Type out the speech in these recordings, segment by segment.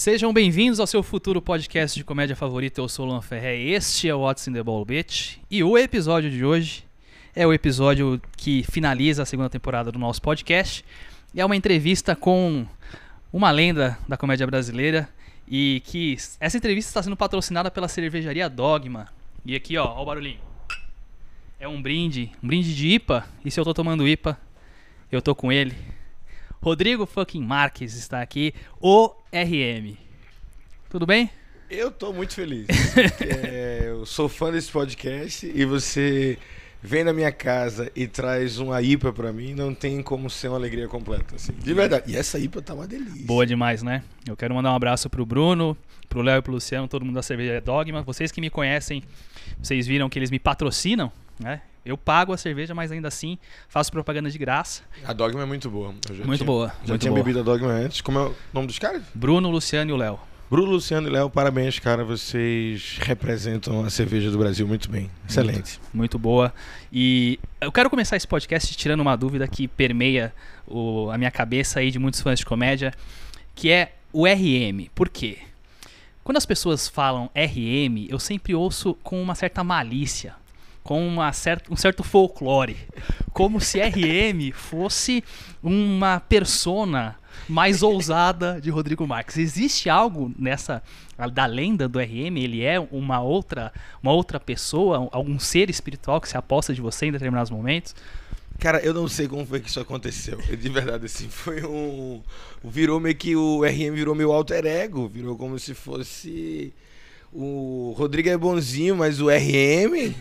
Sejam bem-vindos ao seu futuro podcast de comédia favorito. Eu sou o Luan Ferré. Este é o What's in the Ball Bitch. E o episódio de hoje é o episódio que finaliza a segunda temporada do nosso podcast. É uma entrevista com uma lenda da comédia brasileira. E que essa entrevista está sendo patrocinada pela cervejaria Dogma. E aqui, ó, ó o barulhinho. É um brinde, um brinde de IPA. E se eu tô tomando IPA, eu tô com ele. Rodrigo fucking Marques está aqui, o RM. Tudo bem? Eu tô muito feliz. é, eu sou fã desse podcast e você vem na minha casa e traz uma IPA pra mim, não tem como ser uma alegria completa. Assim. De verdade. E essa IPA tá uma delícia. Boa demais, né? Eu quero mandar um abraço pro Bruno, pro Léo e pro Luciano, todo mundo da Cerveja Dogma. Vocês que me conhecem, vocês viram que eles me patrocinam, né? Eu pago a cerveja, mas ainda assim faço propaganda de graça. A Dogma é muito boa. muito tinha, boa. Já muito tinha boa. bebido a Dogma antes. Como é o nome dos caras? Bruno, Luciano e o Léo. Bruno, Luciano e Léo, parabéns, cara. Vocês representam a cerveja do Brasil muito bem. Excelente. Muito, muito boa. E eu quero começar esse podcast tirando uma dúvida que permeia o, a minha cabeça aí de muitos fãs de comédia, que é o RM. Por quê? Quando as pessoas falam RM, eu sempre ouço com uma certa malícia com uma certa, um certo folclore. Como se RM fosse uma persona mais ousada de Rodrigo Marques. Existe algo nessa da lenda do RM? Ele é uma outra, uma outra pessoa, algum ser espiritual que se aposta de você em determinados momentos? Cara, eu não sei como foi que isso aconteceu. De verdade, assim, foi um. Virou meio que o RM virou meu alter ego. Virou como se fosse. O Rodrigo é bonzinho, mas o RM.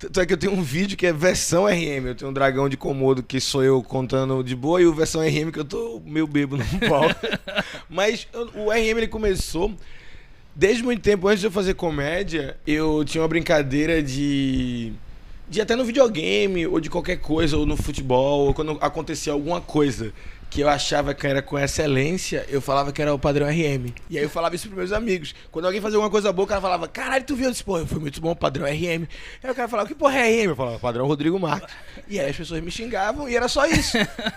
Tanto é que eu tenho um vídeo que é versão RM. Eu tenho um dragão de Komodo que sou eu contando de boa e o versão RM que eu tô meio bebo no palco. Mas o RM ele começou desde muito tempo antes de eu fazer comédia. Eu tinha uma brincadeira de de até no videogame ou de qualquer coisa ou no futebol ou quando acontecia alguma coisa que eu achava que era com excelência, eu falava que era o padrão RM. E aí eu falava isso pros meus amigos. Quando alguém fazia alguma coisa boa, o cara falava, caralho, tu viu? Eu disse, pô, foi muito bom, padrão RM. Aí o cara falava, que porra é RM? Eu falava, padrão Rodrigo Marques. E aí as pessoas me xingavam e era só isso.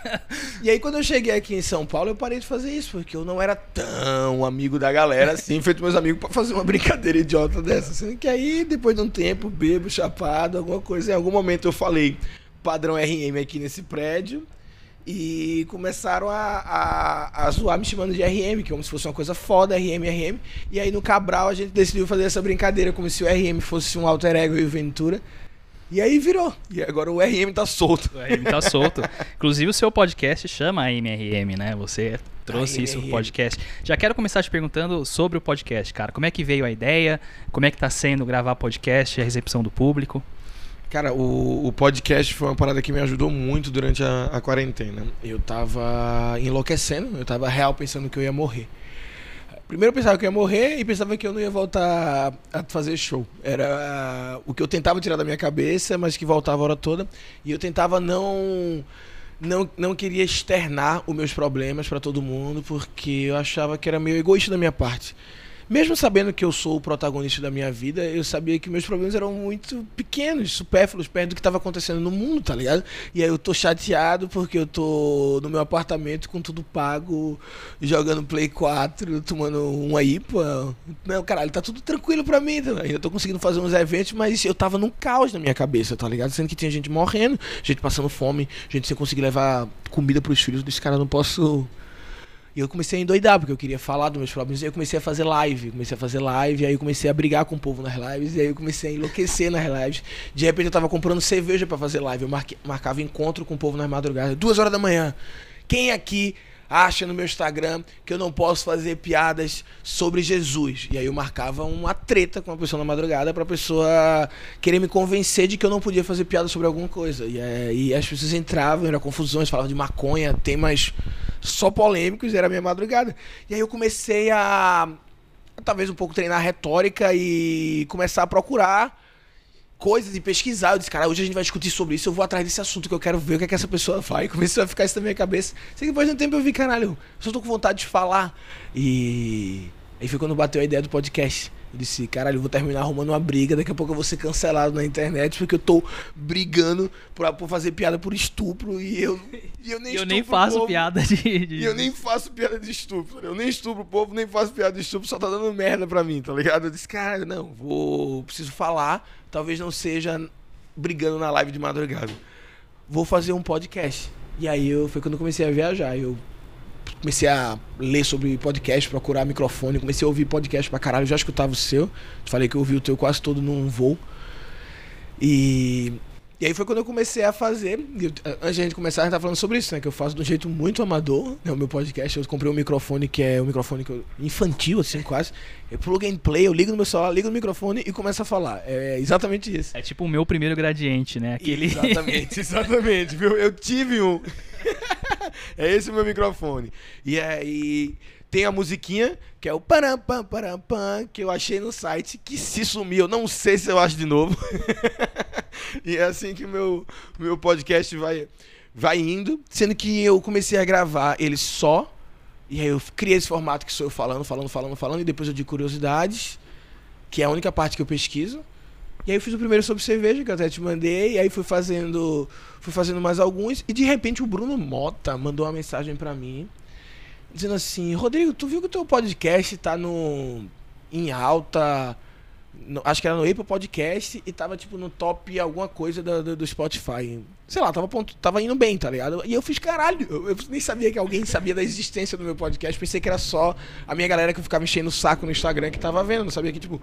e aí quando eu cheguei aqui em São Paulo, eu parei de fazer isso, porque eu não era tão amigo da galera assim, feito meus amigos pra fazer uma brincadeira idiota dessa. Assim, que aí, depois de um tempo, bebo, chapado, alguma coisa, em algum momento eu falei, padrão RM aqui nesse prédio. E começaram a, a, a zoar me chamando de RM, que como se fosse uma coisa foda, RM, RM. E aí no Cabral a gente decidiu fazer essa brincadeira como se o RM fosse um alter ego e o Ventura. E aí virou. E agora o RM tá solto. O RM tá solto. Inclusive o seu podcast chama MRM, né? Você trouxe isso pro podcast. Já quero começar te perguntando sobre o podcast, cara. Como é que veio a ideia? Como é que tá sendo gravar podcast, a recepção do público? Cara, o, o, podcast foi uma parada que me ajudou muito durante a, a, quarentena. Eu tava enlouquecendo, eu tava real pensando que eu ia morrer. Primeiro eu pensava que eu ia morrer e pensava que eu não ia voltar a fazer show. Era o que eu tentava tirar da minha cabeça, mas que voltava a hora toda. E eu tentava não não, não queria externar os meus problemas para todo mundo, porque eu achava que era meio egoísta da minha parte. Mesmo sabendo que eu sou o protagonista da minha vida, eu sabia que meus problemas eram muito pequenos, supérfluos, perto do que estava acontecendo no mundo, tá ligado? E aí eu tô chateado porque eu tô no meu apartamento com tudo pago, jogando Play 4, tomando uma IPA. Não, caralho, tá tudo tranquilo pra mim. Tá? Ainda tô conseguindo fazer uns eventos, mas eu tava num caos na minha cabeça, tá ligado? Sendo que tinha gente morrendo, gente passando fome, gente sem conseguir levar comida pros filhos desse cara, não posso e eu comecei a endoidar, porque eu queria falar dos meus problemas. E eu comecei a fazer live. Comecei a fazer live, aí eu comecei a brigar com o povo nas lives, e aí eu comecei a enlouquecer nas lives. De repente eu tava comprando cerveja para fazer live. Eu marquei, marcava encontro com o povo nas madrugadas, duas horas da manhã. Quem aqui acha no meu Instagram que eu não posso fazer piadas sobre Jesus. E aí eu marcava uma treta com uma pessoa na madrugada pra pessoa querer me convencer de que eu não podia fazer piada sobre alguma coisa. E, é, as pessoas entravam, era confusões, falavam de maconha, temas só polêmicos, era minha madrugada. E aí eu comecei a talvez um pouco treinar retórica e começar a procurar coisas e pesquisar. Eu disse, cara, hoje a gente vai discutir sobre isso, eu vou atrás desse assunto que eu quero ver o que é que essa pessoa faz. Comecei a ficar isso na minha cabeça. Sei que depois de um tempo eu vi, caralho, eu só tô com vontade de falar. E aí foi quando bateu a ideia do podcast. Eu disse, caralho, eu vou terminar arrumando uma briga, daqui a pouco eu vou ser cancelado na internet porque eu tô brigando por, por fazer piada por estupro e eu, e eu nem Eu estupro nem faço povo. piada de. de- E eu nem faço piada de estupro. Eu nem estupro o povo, nem faço piada de estupro, só tá dando merda pra mim, tá ligado? Eu disse, cara, não, vou. Preciso falar. Talvez não seja brigando na live de madrugada. Vou fazer um podcast. E aí eu, foi quando eu comecei a viajar. Eu comecei a ler sobre podcast, procurar microfone, comecei a ouvir podcast pra caralho. Eu já escutava o seu. Te falei que eu ouvi o teu quase todo num voo. E. E aí foi quando eu comecei a fazer. eu- antes de a gente começar, a gente tá falando sobre isso, né? Que eu faço de um jeito muito amador, né? O meu podcast. Eu comprei um microfone que é um microfone que eu- infantil, assim, quase. Eu plug and play, eu ligo no meu celular, ligo no microfone e começo a falar. É exatamente isso. É tipo o meu primeiro gradiente, né? Aquele. Exatamente, exatamente, viu? Eu tive um. é esse o meu microfone. E aí tem a musiquinha, que é o param pam param pam, que eu achei no site, que se sumiu, não sei se eu acho de novo. e é assim que o meu, meu podcast vai, vai indo, sendo que eu comecei a gravar ele só, e aí eu criei esse formato que sou eu falando, falando, falando, falando, e depois eu de curiosidades, que é a única parte que eu pesquiso. E aí eu fiz o primeiro sobre cerveja, que eu até te mandei, e aí fui fazendo, fui fazendo mais alguns, e de repente o Bruno Mota mandou uma mensagem pra mim, dizendo assim, Rodrigo, tu viu que o teu podcast tá no em alta, no- acho que era no Apple Podcast, e tava tipo no top alguma coisa do, do, do Spotify. Sei lá, tava, ponto- tava indo bem, tá ligado? E eu fiz, caralho, eu, eu nem sabia que alguém sabia da existência do meu podcast, pensei que era só a minha galera que ficava enchendo o saco no Instagram que tava vendo, não sabia que, tipo,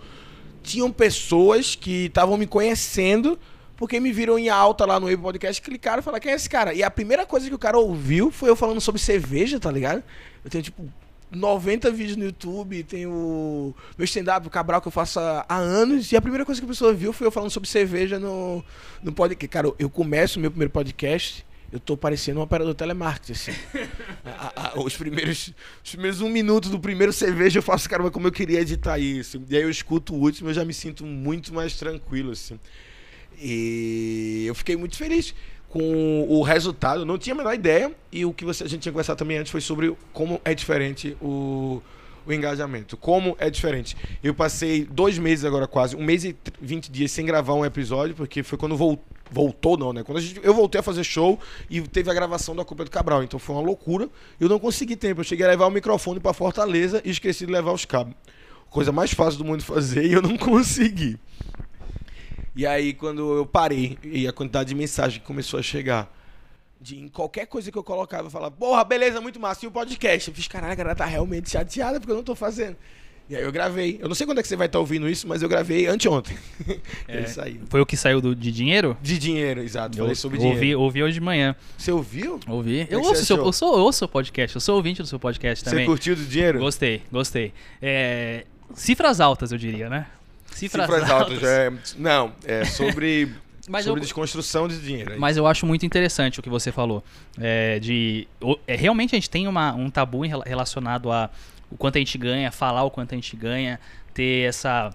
tinham pessoas que estavam me conhecendo porque me viram em alta lá no Apple Podcast, clicaram e falaram, quem é esse cara? E a primeira coisa que o cara ouviu foi eu falando sobre cerveja, tá ligado? Eu tenho, tipo, 90 vídeos no YouTube, tenho meu stand-up, o Cabral, que eu faço há, anos, e a primeira coisa que a pessoa viu foi eu falando sobre cerveja no, no podcast. Cara, eu começo o meu primeiro podcast, eu tô parecendo um operador telemarketing, assim. A- a- os, primeiros, os primeiros um minuto do primeiro cerveja eu faço, cara, mas como eu queria editar isso. E aí eu escuto o último eu já me sinto muito mais tranquilo, assim. E eu fiquei muito feliz com o resultado. Não tinha a menor ideia. E o que você, a gente tinha conversado também antes foi sobre como é diferente o, o engajamento. Como é diferente. Eu passei dois meses agora quase, um mês e 20 dias sem gravar um episódio, porque foi quando vol- voltou, não, né? Quando gente, eu voltei a fazer show e teve a gravação da Copa do Cabral. Então foi uma loucura. Eu não consegui tempo. Eu cheguei a levar o microfone para Fortaleza e esqueci de levar os cabos. Coisa mais fácil do mundo fazer e eu não consegui. E aí, quando eu parei e a quantidade de mensagem que começou a chegar, de em qualquer coisa que eu colocava, eu falava, porra, beleza, muito massa, e o podcast? Eu fiz, caralho, a galera tá realmente chateada porque eu não tô fazendo. E aí eu gravei. Eu não sei quando é que você vai estar ouvindo isso, mas eu gravei anteontem. É. Ele saiu. Foi o que saiu do, de dinheiro? De dinheiro, exato. Eu Falei sobre ouvi, dinheiro. ouvi hoje de manhã. Você ouviu? Ouvi. é que Eu você ouço, seu, eu, sou, eu ouço o podcast, eu sou ouvinte do seu podcast Você também. curtiu do dinheiro? Gostei, gostei. É, cifras altas, eu diria, né? Cifras, Cifras altas. é- Não, é sobre, sobre eu- desconstrução de dinheiro. Mas eu acho muito interessante o que você falou. É, de, é, realmente a gente tem uma, um tabu relacionado a o quanto a gente ganha, falar o quanto a gente ganha, ter essa,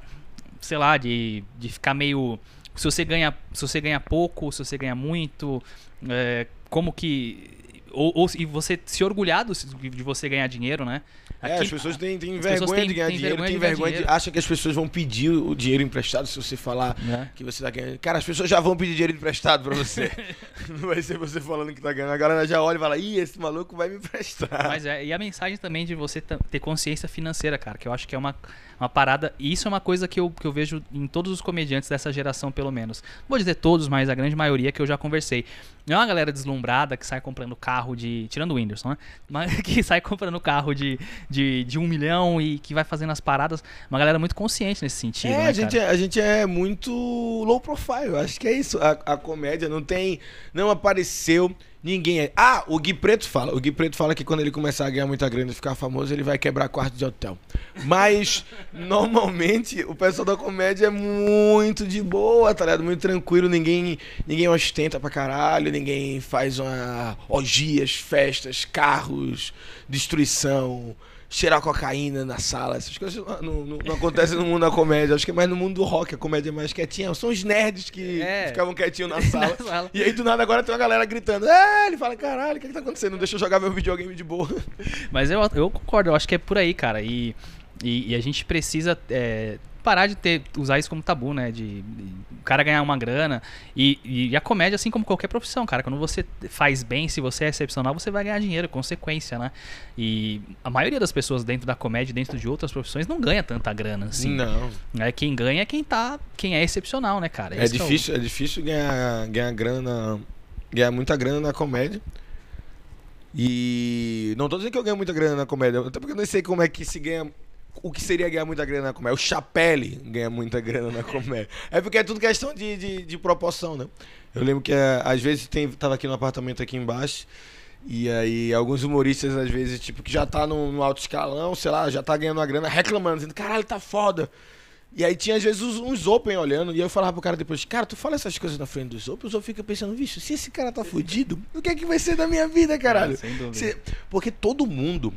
sei lá, de, de ficar meio. Se você ganha, se você ganha pouco, se você ganha muito, é, como que. Ou, ou- e você se orgulhar do- de você ganhar dinheiro, né? É, Aqui- as pessoas têm, têm as pessoas vergonha têm- de ganhar têm dinheiro, têm vergonha de. dinheiro. Acham que as pessoas vão pedir o dinheiro emprestado se você falar né? que você tá ganhando. Cara, as pessoas já vão pedir dinheiro emprestado pra você. Não vai ser você falando que tá ganhando. A galera já olha e fala, ih, esse maluco vai me emprestar. Mas é, e a mensagem também de você ter consciência financeira, cara, que eu acho que é uma, uma parada, e isso é uma coisa que eu, que eu vejo em todos os comediantes dessa geração, pelo menos. Não vou dizer todos, mas a grande maioria que eu já conversei. Não é uma galera deslumbrada que sai comprando carro de. Tirando o Whindersson, né? Mas que sai comprando carro de, de, de um milhão e que vai fazendo as paradas. Uma galera muito consciente nesse sentido. É, né, a, gente é, a gente é muito low profile. Acho que é isso. A, a comédia não tem. Não apareceu ninguém. é- Ah, o Gui Preto fala. O Gui Preto fala que quando ele começar a ganhar muita grana e ficar famoso, ele vai quebrar quarto de hotel. Mas, normalmente, o pessoal da comédia é muito de boa, tá ligado? Muito tranquilo. Ninguém, ninguém ostenta pra caralho. Ninguém faz uma orgias, festas, carros, destruição cheirar cocaína na sala, essas coisas não, não, não acontecem no mundo da comédia. Acho que é mais no mundo do rock, a comédia é mais quietinha. São os nerds que É. ficavam quietinhos na sala. Na sala. E aí do nada agora tem uma galera gritando. É, ele fala, caralho, o que, que tá acontecendo? Deixa eu jogar meu videogame de boa. Mas eu, eu concordo, eu acho que é por aí, cara. E, e, e a gente precisa é, parar de ter, usar isso como tabu, né? De, de o cara ganhar uma grana. E, e, a comédia, assim como qualquer profissão, cara, quando você faz bem, se você é excepcional, você vai ganhar dinheiro, consequência, né? E a maioria das pessoas dentro da comédia, dentro de outras profissões, não ganha tanta grana, assim. Não. É, quem ganha é quem tá, quem é excepcional, né, cara? É Esse que difícil, é difícil ganhar, ganhar grana, ganhar muita grana na comédia. E não tô dizendo que eu ganho muita grana na comédia, até porque eu não sei como é que se ganha. O que seria ganhar muita grana na comédia? O Chapelle ganha muita grana na comédia. É porque é tudo questão de, de, de proporção, né? Eu lembro que eh, às vezes tem, tava aqui no apartamento aqui embaixo. E aí, alguns humoristas, às vezes, tipo, que já tá no, no alto escalão, sei lá, já tá ganhando uma grana, reclamando, dizendo, caralho, tá foda. E aí tinha, às vezes, uns, uns open olhando, e eu falava pro cara depois, cara, tu fala essas coisas na frente dos open, os open ficam pensando, bicho, se esse cara tá fudido, o que é que vai ser da minha vida, caralho? É, sem dúvida. Se- porque todo mundo,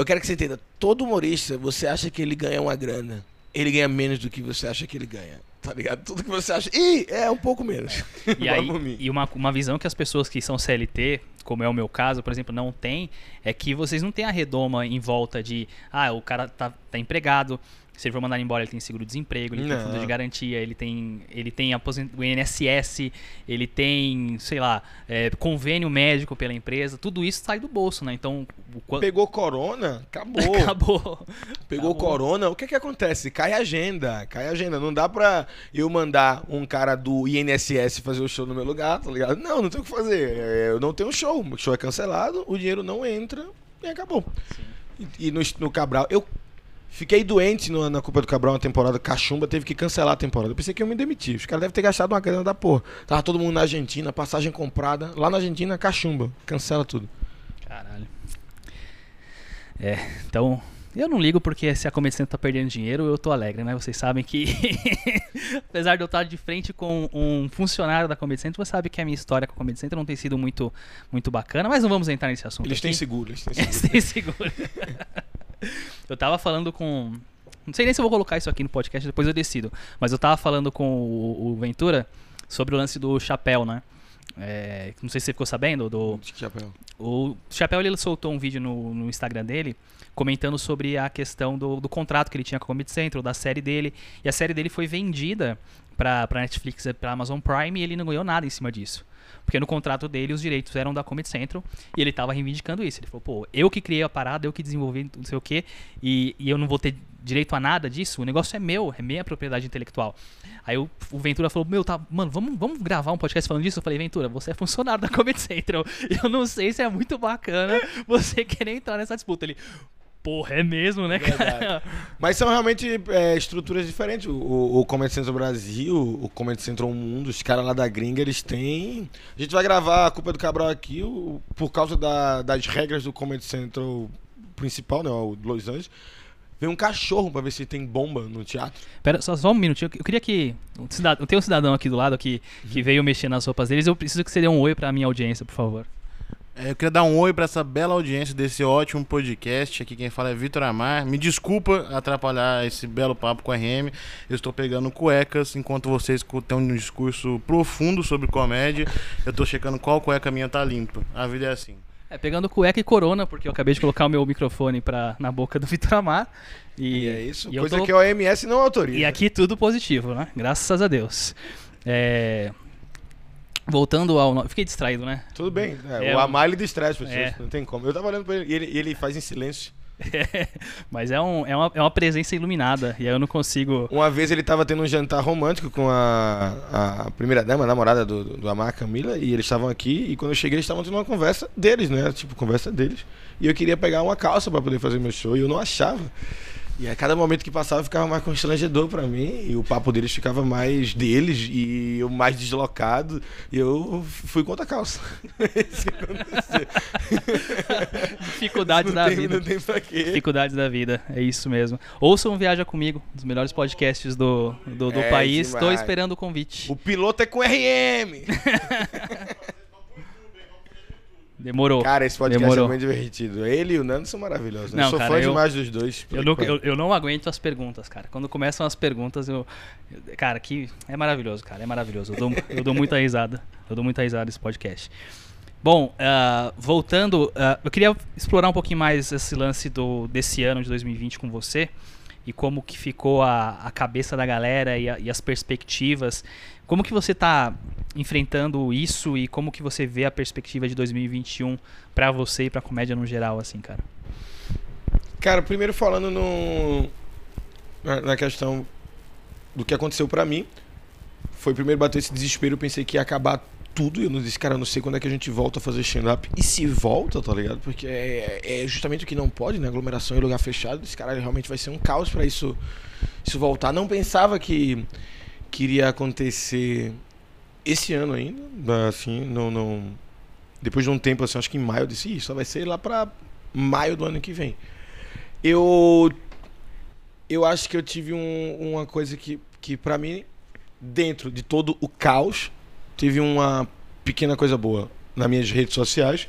eu quero que você entenda, todo humorista, você acha que ele ganha uma grana, ele ganha menos do que você acha que ele ganha. Tá ligado? Tudo que você acha. Ih, é um pouco menos. E, aí, e uma, uma visão que as pessoas que são CLT, como é o meu caso, por exemplo, não tem, é que vocês não têm a redoma em volta de, ah, o cara tá, tá empregado, se ele for mandar embora, ele tem seguro-desemprego, ele tem Não. fundo de garantia, ele tem, ele tem aposent... o INSS, ele tem, sei lá, é, convênio médico pela empresa, tudo isso sai do bolso, né? Então, o quanto... Pegou corona, acabou. Acabou. Pegou Acabou. corona, o que que acontece? Cai a agenda, cai a agenda. Não dá pra eu mandar um cara do INSS fazer o show no meu lugar, tá ligado? Não, não tem o que fazer. É, Eu não tenho show, o show é cancelado, o dinheiro não entra e acabou. E, e no, no Cabral, eu fiquei doente no- na Copa do Cabral uma temporada, Cachumba teve que cancelar a temporada. Eu pensei que eu me demiti. Os caras devem ter gastado uma grana da porra. Tava todo mundo na Argentina, passagem comprada. Lá na Argentina, Cachumba. Cancela tudo. Caralho. É, então, eu não ligo porque se a Central tá perdendo dinheiro, eu tô alegre, né? Vocês sabem que, apesar de eu estar de frente com um funcionário da Comedy você sabe que a minha história com a Comedy não tem sido muito, muito bacana, mas não vamos entrar nesse assunto Eles têm aqui. seguro, eles têm seguro. Eles têm seguro. Eu tava falando com... Não sei nem se eu vou colocar isso aqui no podcast, depois eu decido. Mas eu tava falando com o, o Ventura sobre o lance do chapéu, né? É, não sei se você ficou sabendo do, De chapéu. o Chapéu ele soltou um vídeo no, no Instagram dele comentando sobre a questão do, do contrato que ele tinha com a Comedy Central, da série dele. E a série dele foi vendida pra, pra Netflix e pra Amazon Prime e ele não ganhou nada em cima disso. Porque no contrato dele os direitos eram da Comedy Central e ele tava reivindicando isso. Ele falou, pô, eu que criei a parada, eu que desenvolvi não sei o quê, e, e eu não vou ter direito a nada disso, o negócio é meu, é minha propriedade intelectual. Aí o, o Ventura falou, meu, tá, mano, vamos, vamos gravar um podcast falando disso? Eu falei, Ventura, você é funcionário da Comedy Central. Eu não sei se é muito bacana você querer entrar nessa disputa. Ele, porra, é mesmo, né, cara? Verdade. Mas são realmente é, estruturas diferentes. O, o, o Comedy Central Brasil, o Comedy Central Mundo, os caras lá da gringa, eles têm. A gente vai gravar a Culpa do Cabral aqui o- por causa da- das regras do Comedy Central principal, né? O Los Angeles. Vem um cachorro pra ver se tem bomba no teatro. Pera, só, só um minutinho. Eu queria que. Um cidadão, tem um cidadão aqui do lado que, que veio mexer nas roupas deles. Eu preciso que você dê um oi pra minha audiência, por favor. É, eu queria dar um oi pra essa bela audiência desse ótimo podcast. Aqui quem fala é Vitor Amar. Me desculpa atrapalhar esse belo papo com a RM. Eu estou pegando cuecas enquanto vocês têm um discurso profundo sobre comédia. Eu tô checando qual cueca minha tá limpa. A vida é assim. É, pegando cueca e corona, porque eu acabei de colocar o meu microfone pra, na boca do Vitor Amar. E, E é isso. e eu coisa tô- que a OMS não autoriza. E aqui tudo positivo, né? Graças a Deus. É, Voltando ao. Fiquei distraído, né? Tudo bem. É, É, o Amar ele distrai as pessoas. É. Não tem como. Eu tava olhando pra ele e ele, ele faz em silêncio. Mas é, um, é, uma, é uma presença iluminada. E aí eu não consigo. Uma vez ele tava tendo um jantar romântico com a, a primeira dama, a namorada do, do Amar, Camila, e eles estavam aqui, e quando eu cheguei eles estavam tendo uma conversa deles, né? Tipo, conversa deles. E eu queria pegar uma calça pra poder fazer meu show, e eu não achava. E a cada momento que passava ficava mais constrangedor pra mim, e o papo deles ficava mais deles, e eu mais deslocado, e eu fui contra a calça. Isso que aconteceu. Dificuldades da tem, vida. Não tem pra quê. Dificuldades da vida, é isso mesmo. Ouçam Viaja Comigo, um dos melhores podcasts do, do, do É país. Estou esperando o convite. O piloto é com RM! Demorou. Cara, esse podcast Demorou. é muito divertido. Ele e o Nando são maravilhosos. né? Não, eu sou cara, fã eu- demais dos dois. Eu não, eu, eu não aguento as perguntas, cara. Quando começam as perguntas, eu. Cara, que é maravilhoso, cara. É maravilhoso. Eu dou, eu dou muita risada. Eu dou muita risada nesse podcast. Bom, ah, voltando, ah, eu queria explorar um pouquinho mais esse lance do, desse ano de 2020 com você. E como que ficou a, a cabeça da galera e, a, e as perspectivas. Como que você está enfrentando isso e como que você vê a perspectiva de 2021 para você e para comédia no geral, assim, cara? Cara, primeiro falando no na, questão do que aconteceu para mim, foi primeiro bater esse desespero, pensei que ia acabar tudo. Eu não disse, cara, eu não sei quando é que a gente volta a fazer stand-up. E se volta, tá ligado? Porque é, é justamente o que não pode, né? Aglomeração em lugar fechado. Esse cara realmente vai ser um caos para isso, isso voltar. Não pensava que queria acontecer esse ano ainda. Assim, não, não. Depois de um tempo, assim, acho que em maio eu disse, isso vai ser lá pra maio do ano que vem. Eu. Eu acho que eu tive um, uma coisa que, que para mim, dentro de todo o caos, tive uma pequena coisa boa nas minhas redes sociais.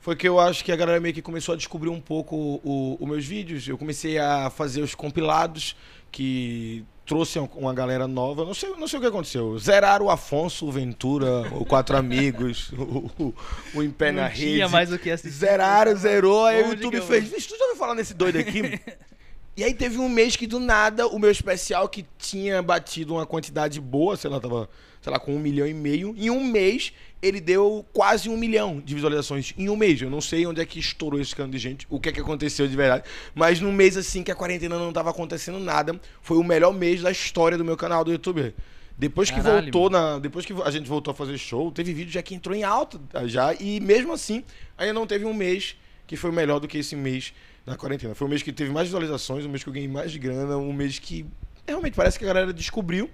Foi que eu acho que a galera meio que começou a descobrir um pouco os meus vídeos. Eu comecei a fazer os compilados que trouxe uma galera nova. Não sei, não sei o que aconteceu. Zeraram o Afonso, o Ventura, o Quatro Amigos, o, o, o Em Pé na Rede. Tinha mais o que assistir. Zeraram, zerou. Aí o YouTube fez. Tu já ouviu falar nesse doido aqui? E aí teve um mês que do nada o meu especial que tinha batido uma quantidade boa, sei lá, tava, sei lá, com um milhão e meio. Em um mês ele deu quase um milhão de visualizações. Em um mês. Eu não sei onde é que estourou esse cano de gente, o que é que aconteceu de verdade. Mas num mês assim que a quarentena não tava acontecendo nada, foi o melhor mês da história do meu canal do YouTube. Depois que Caralho, voltou mano. na. Depois que a gente voltou a fazer show, teve vídeo já que entrou em alta já. E mesmo assim, ainda não teve um mês que foi melhor do que esse mês na quarentena. Foi o mês que teve mais visualizações, o mês que eu ganhei mais de grana, um mês que realmente parece que a galera descobriu.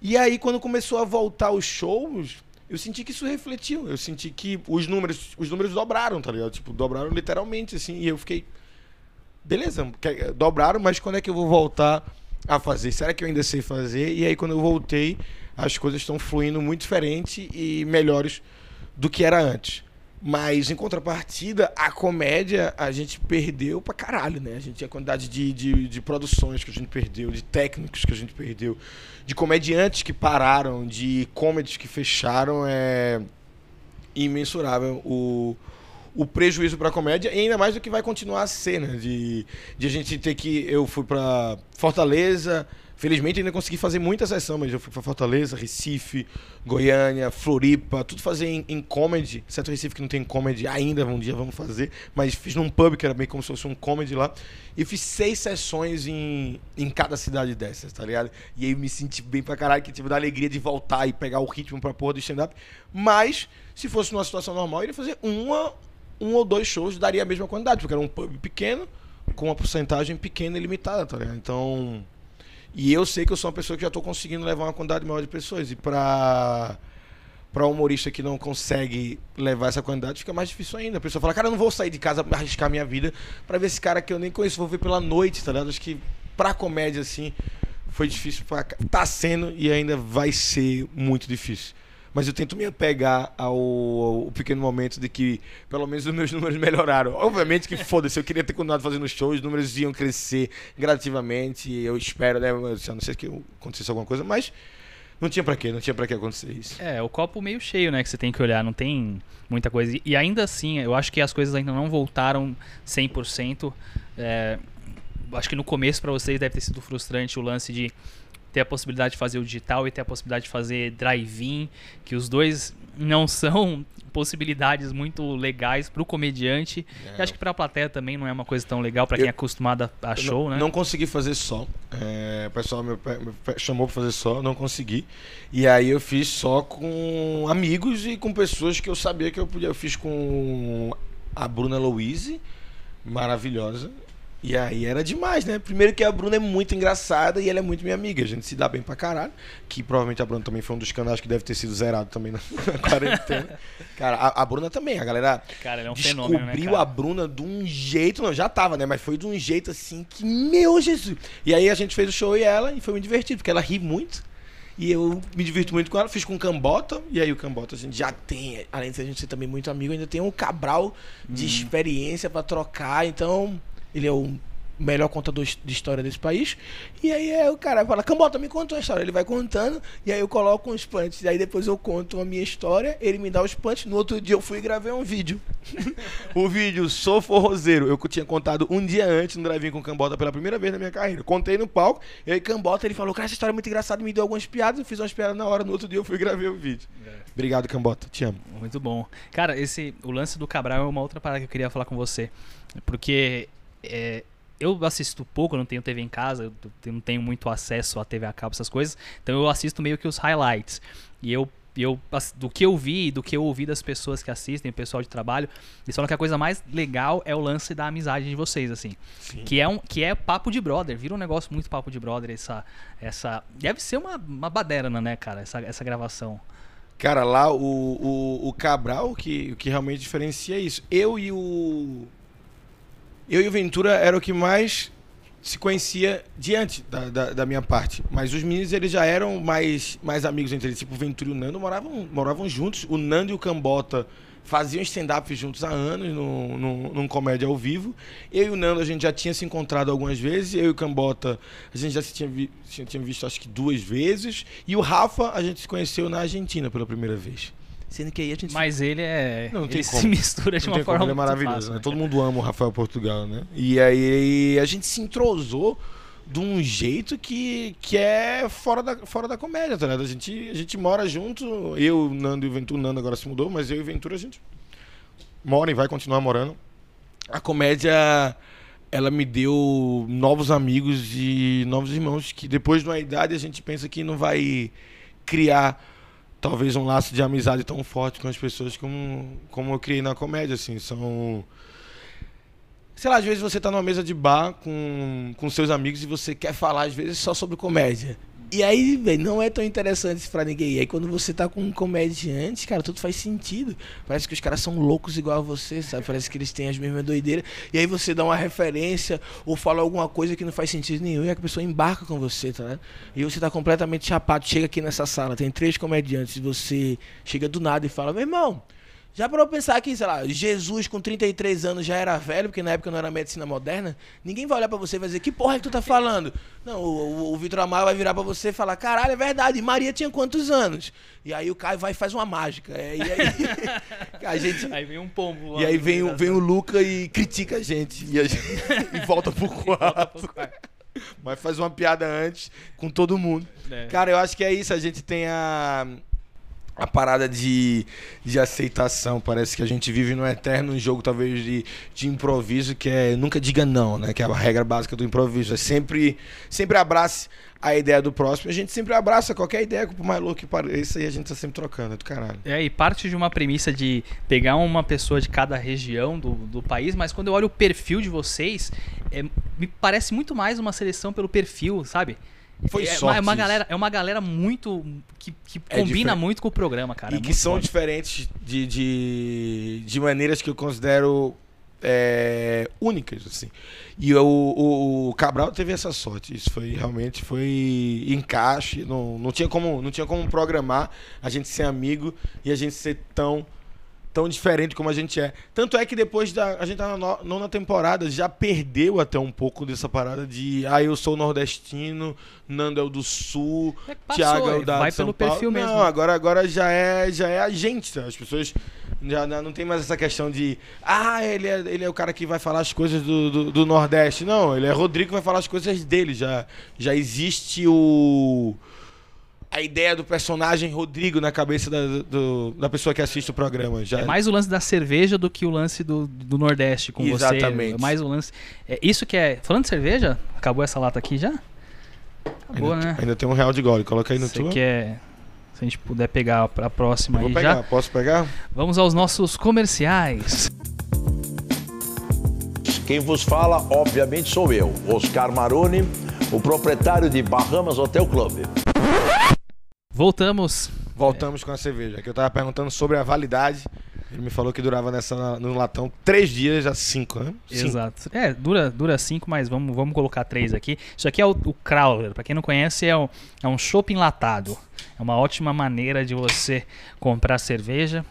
E aí, quando começou a voltar os shows, eu senti que isso refletiu. Eu senti que os números, os números dobraram, tá ligado? Tipo, dobraram literalmente, assim. E eu fiquei. Beleza, dobraram, mas quando é que eu vou voltar a fazer? Será que eu ainda sei fazer? E aí, quando eu voltei, as coisas estão fluindo muito diferente e melhores do que era antes. Mas, em contrapartida, a comédia a gente perdeu pra caralho, né? A gente a quantidade de, de, de, produções que a gente perdeu, de técnicos que a gente perdeu, de comediantes que pararam, de comedies que fecharam, é imensurável o, o prejuízo pra comédia, e ainda mais do que vai continuar a ser, né? De, de a gente ter que. Eu fui pra Fortaleza Felizmente ainda consegui fazer muita sessão, mas eu fui para Fortaleza, Recife, Goiânia, Floripa, tudo fazer em, em comedy. Certo Recife que não tem comedy ainda, um dia vamos fazer. Mas fiz num pub que era bem como se fosse um comedy lá. E fiz seis sessões em, em cada cidade dessas, tá ligado? E aí me senti bem pra caralho, que tive da alegria de voltar e pegar o ritmo pra porra do stand-up. Mas, se fosse numa situação normal, eu iria fazer uma, um ou dois shows, daria a mesma quantidade, porque era um pub pequeno, com uma porcentagem pequena e limitada, tá ligado? Então. E eu sei que eu sou uma pessoa que já estou conseguindo levar uma quantidade maior de pessoas. E para para um humorista que não consegue levar essa quantidade, fica mais difícil ainda. A pessoa fala, cara, eu não vou sair de casa arriscar minha vida para ver esse cara que eu nem conheço, vou ver pela noite, tá ligado? Acho que pra comédia, assim, foi difícil. Pra... Tá sendo e ainda vai ser muito difícil mas eu tento me apegar ao, ao, pequeno momento de que pelo menos os meus números melhoraram. Obviamente que foda-se, eu queria ter continuado fazendo shows, os números iam crescer gradativamente, eu espero, né? Eu não sei se acontecesse alguma coisa, mas não tinha para quê, não tinha para que acontecer isso. É, o copo meio cheio, né, que você tem que olhar, não tem muita coisa. E ainda assim, eu acho que as coisas ainda não voltaram 100%. É, acho que no começo para vocês deve ter sido frustrante o lance de ter a possibilidade de fazer o digital e ter a possibilidade de fazer drive-in, que os dois não são possibilidades muito legais para o comediante. É. E acho que para a plateia também não é uma coisa tão legal para quem é acostumado a show, não, né? Não consegui fazer só. É, o pessoal me, me chamou para fazer só, não consegui. E aí eu fiz só com amigos e com pessoas que eu sabia que eu podia. Eu fiz com a Bruna Louise, maravilhosa. E aí era demais, né? Primeiro que a Bruna é muito engraçada e ela é muito minha amiga. A gente se dá bem pra caralho. Que provavelmente a Bruna também foi um dos canais que deve ter sido zerado também na quarentena. Cara, a, a, Bruna também. A galera cara, é um descobriu fenômeno, né, a Bruna de um jeito. Não, já tava, né? Mas foi de um jeito assim que, meu Jesus. E aí a gente fez o show e ela e foi muito divertido, porque ela ri muito. E eu me divirto muito com ela, fiz com o Cambota, e aí o Cambota a gente já tem, além de a gente ser também muito amigo, ainda tem um Cabral de hum. experiência para trocar, então ele é um melhor contador de história desse país. E aí é, o cara fala, Cambota, me conta uma história. Ele vai contando, e aí eu coloco uns punts. E aí depois eu conto a minha história, ele me dá os punts. No outro dia eu fui e gravei um vídeo. o vídeo Sou Forrozeiro. Eu tinha contado um dia antes no drive com o Cambota pela primeira vez na minha carreira. Contei no palco, e aí Cambota ele falou, cara, essa história é muito engraçada, me deu algumas piadas, eu fiz umas piadas na hora, no outro dia eu fui e gravei o vídeo. É. Obrigado, Cambota. Te amo. Muito bom. Cara, esse, o lance do Cabral é uma outra parada que eu queria falar com você. Porque é, eu assisto pouco, eu não tenho TV em casa, eu não tenho muito acesso a TV a cabo, essas coisas. Então eu assisto meio que os highlights. E eu, eu do que eu vi, do que eu ouvi das pessoas que assistem, o pessoal de trabalho, eles falam que a coisa mais legal é o lance da amizade de vocês, assim. Sim. Que é um que é papo de brother, vira um negócio muito papo de brother essa essa deve ser uma uma baderna, né, cara, essa essa gravação. Cara, lá o, o, o Cabral, que, que realmente diferencia é isso. Eu e o eu e o Ventura era o que mais se conhecia diante da, da, da, minha parte. Mas os meninos eles já eram mais, mais amigos entre eles. Tipo, o Ventura e o Nando moravam, moravam juntos. O Nando e o Cambota faziam stand-up juntos há anos no, no, num comédia ao vivo. Eu e o Nando a gente já tinha se encontrado algumas vezes. Eu e o Cambota a gente já se tinha, vi, tinha visto acho que duas vezes. E o Rafa a gente se conheceu na Argentina pela primeira vez. Sendo que aí a gente. Mas ele é. Não, não ele se mistura de não uma forma. Como, ele é maravilhoso, fácil, né? né? Todo mundo ama o Rafael Portugal, né? E aí a gente se entrosou de um jeito que, que é fora da, fora da comédia, tá ligado? A gente, a gente mora junto, eu, Nando e o Ventura, o Nando agora se mudou, mas eu e o Ventura a gente mora e vai continuar morando. A comédia, ela me deu novos amigos e novos irmãos que depois de uma idade a gente pensa que não vai criar talvez um laço de amizade tão forte com as pessoas como, como eu criei na comédia, assim. São. Sei lá, às vezes você tá numa mesa de bar com, com seus amigos e você quer falar, às vezes, só sobre comédia. E aí, velho, não é tão interessante para ninguém. E aí, quando você tá com um comediante, cara, tudo faz sentido. Parece que os caras são loucos igual a você, sabe? Parece que eles têm as mesmas doideiras. E aí você dá uma referência ou fala alguma coisa que não faz sentido nenhum e a pessoa embarca com você, tá? Né? E você tá completamente chapado. Chega aqui nessa sala, tem três comediantes você chega do nada e fala: meu irmão. Já para pensar que, sei lá, Jesus com 33 anos já era velho, porque na época não era medicina moderna, ninguém vai olhar para você e vai dizer, que porra é que tu tá falando? Não, o, o, o Vitor Amar vai virar para você e falar, caralho, é verdade, Maria tinha quantos anos? E aí o Caio vai e faz uma mágica. É, e aí, a gente, aí vem um pombo. E aí vem, o, vem o Luca e critica a gente. E, a gente, e volta pro quarto. Mas faz uma piada antes com todo mundo. É. Cara, eu acho que é isso. A gente tem a a parada de, de aceitação. Parece que a gente vive num eterno jogo, talvez, de, de improviso, que é nunca diga não, né? Que é a regra básica do improviso. É sempre, sempre abrace a ideia do próximo. A gente sempre abraça qualquer ideia, por mais louco que pareça, e a gente tá sempre trocando, é do caralho. É, e parte de uma premissa de pegar uma pessoa de cada região do, do país, mas quando eu olho o perfil de vocês, é, me parece muito mais uma seleção pelo perfil, sabe? Foi é, sorte. É uma, galera, é uma galera muito. que, que é combina muito com o programa, cara. E é que são bom. diferentes de, de, de maneiras que eu considero é, únicas, assim. E o, o, o, Cabral teve essa sorte. Isso foi realmente foi encaixe. Não, não, tinha como, não tinha como programar a gente ser amigo e a gente ser tão tão diferente como a gente é. Tanto é que depois da. A gente tá na nona temporada, já perdeu até um pouco dessa parada de. Ah, eu sou nordestino, Nando é o do sul, é Thiago é o da Vai São pelo Paulo. perfil não, mesmo. agora, agora já, é, já é a gente, tá? As pessoas. Já não tem mais essa questão de. Ah, ele é, ele é o cara que vai falar as coisas do, do, do Nordeste. Não, ele é Rodrigo que vai falar as coisas dele. Já, já existe o a ideia do personagem Rodrigo na cabeça da, do, da pessoa que assiste o programa. Já. É mais o lance da cerveja do que o lance do, do Nordeste com Exatamente. você. Exatamente. É mais o lance. É, isso que é. Falando de cerveja, acabou essa lata aqui já? Acabou, ainda, né? Ainda tem um real de gole. Coloca aí no quer. Se a gente puder pegar a próxima Vou aí pegar. já. Posso pegar? Vamos aos nossos comerciais. Quem vos fala, obviamente, sou eu, Oscar Maroni, o proprietário de Bahamas Hotel Club. Voltamos. Voltamos com a cerveja. Que eu tava perguntando sobre a validade. Ele me falou que durava nessa no latão três dias, já cinco, né? Exato. É, dura, dura cinco, mas vamos, vamos colocar três aqui. Isso aqui é o, o Crowler. Para quem não conhece, é, o, é um shopping latado. É uma ótima maneira de você comprar cerveja.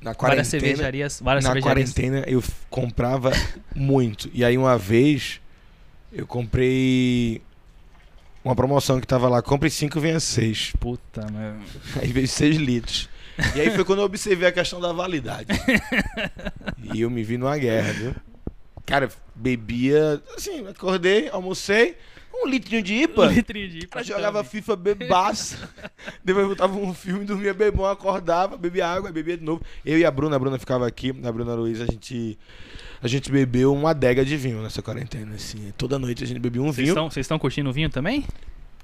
Na várias cervejarias. Várias na cervejarias. quarentena eu comprava muito. E aí uma vez Eu comprei uma promoção que tava lá, compre 5, venha 6. Puta, mano. Aí veio 6 litros. E aí foi quando eu observei a questão da validade. e eu me vi numa guerra, viu? Cara, bebia, assim, acordei, almocei, um litrinho de IPA. Um litrinho de Cara, jogava FIFA bebaça. Depois botava um filme, dormia bebão, acordava, bebia água, bebia de novo. Eu e a Bruna, a Bruna ficava aqui, a Bruna Luiz, a gente a gente bebeu uma adega de vinho nessa quarentena, assim. Toda noite a gente bebia um Vocês vinho. vocês estão curtindo vinho também?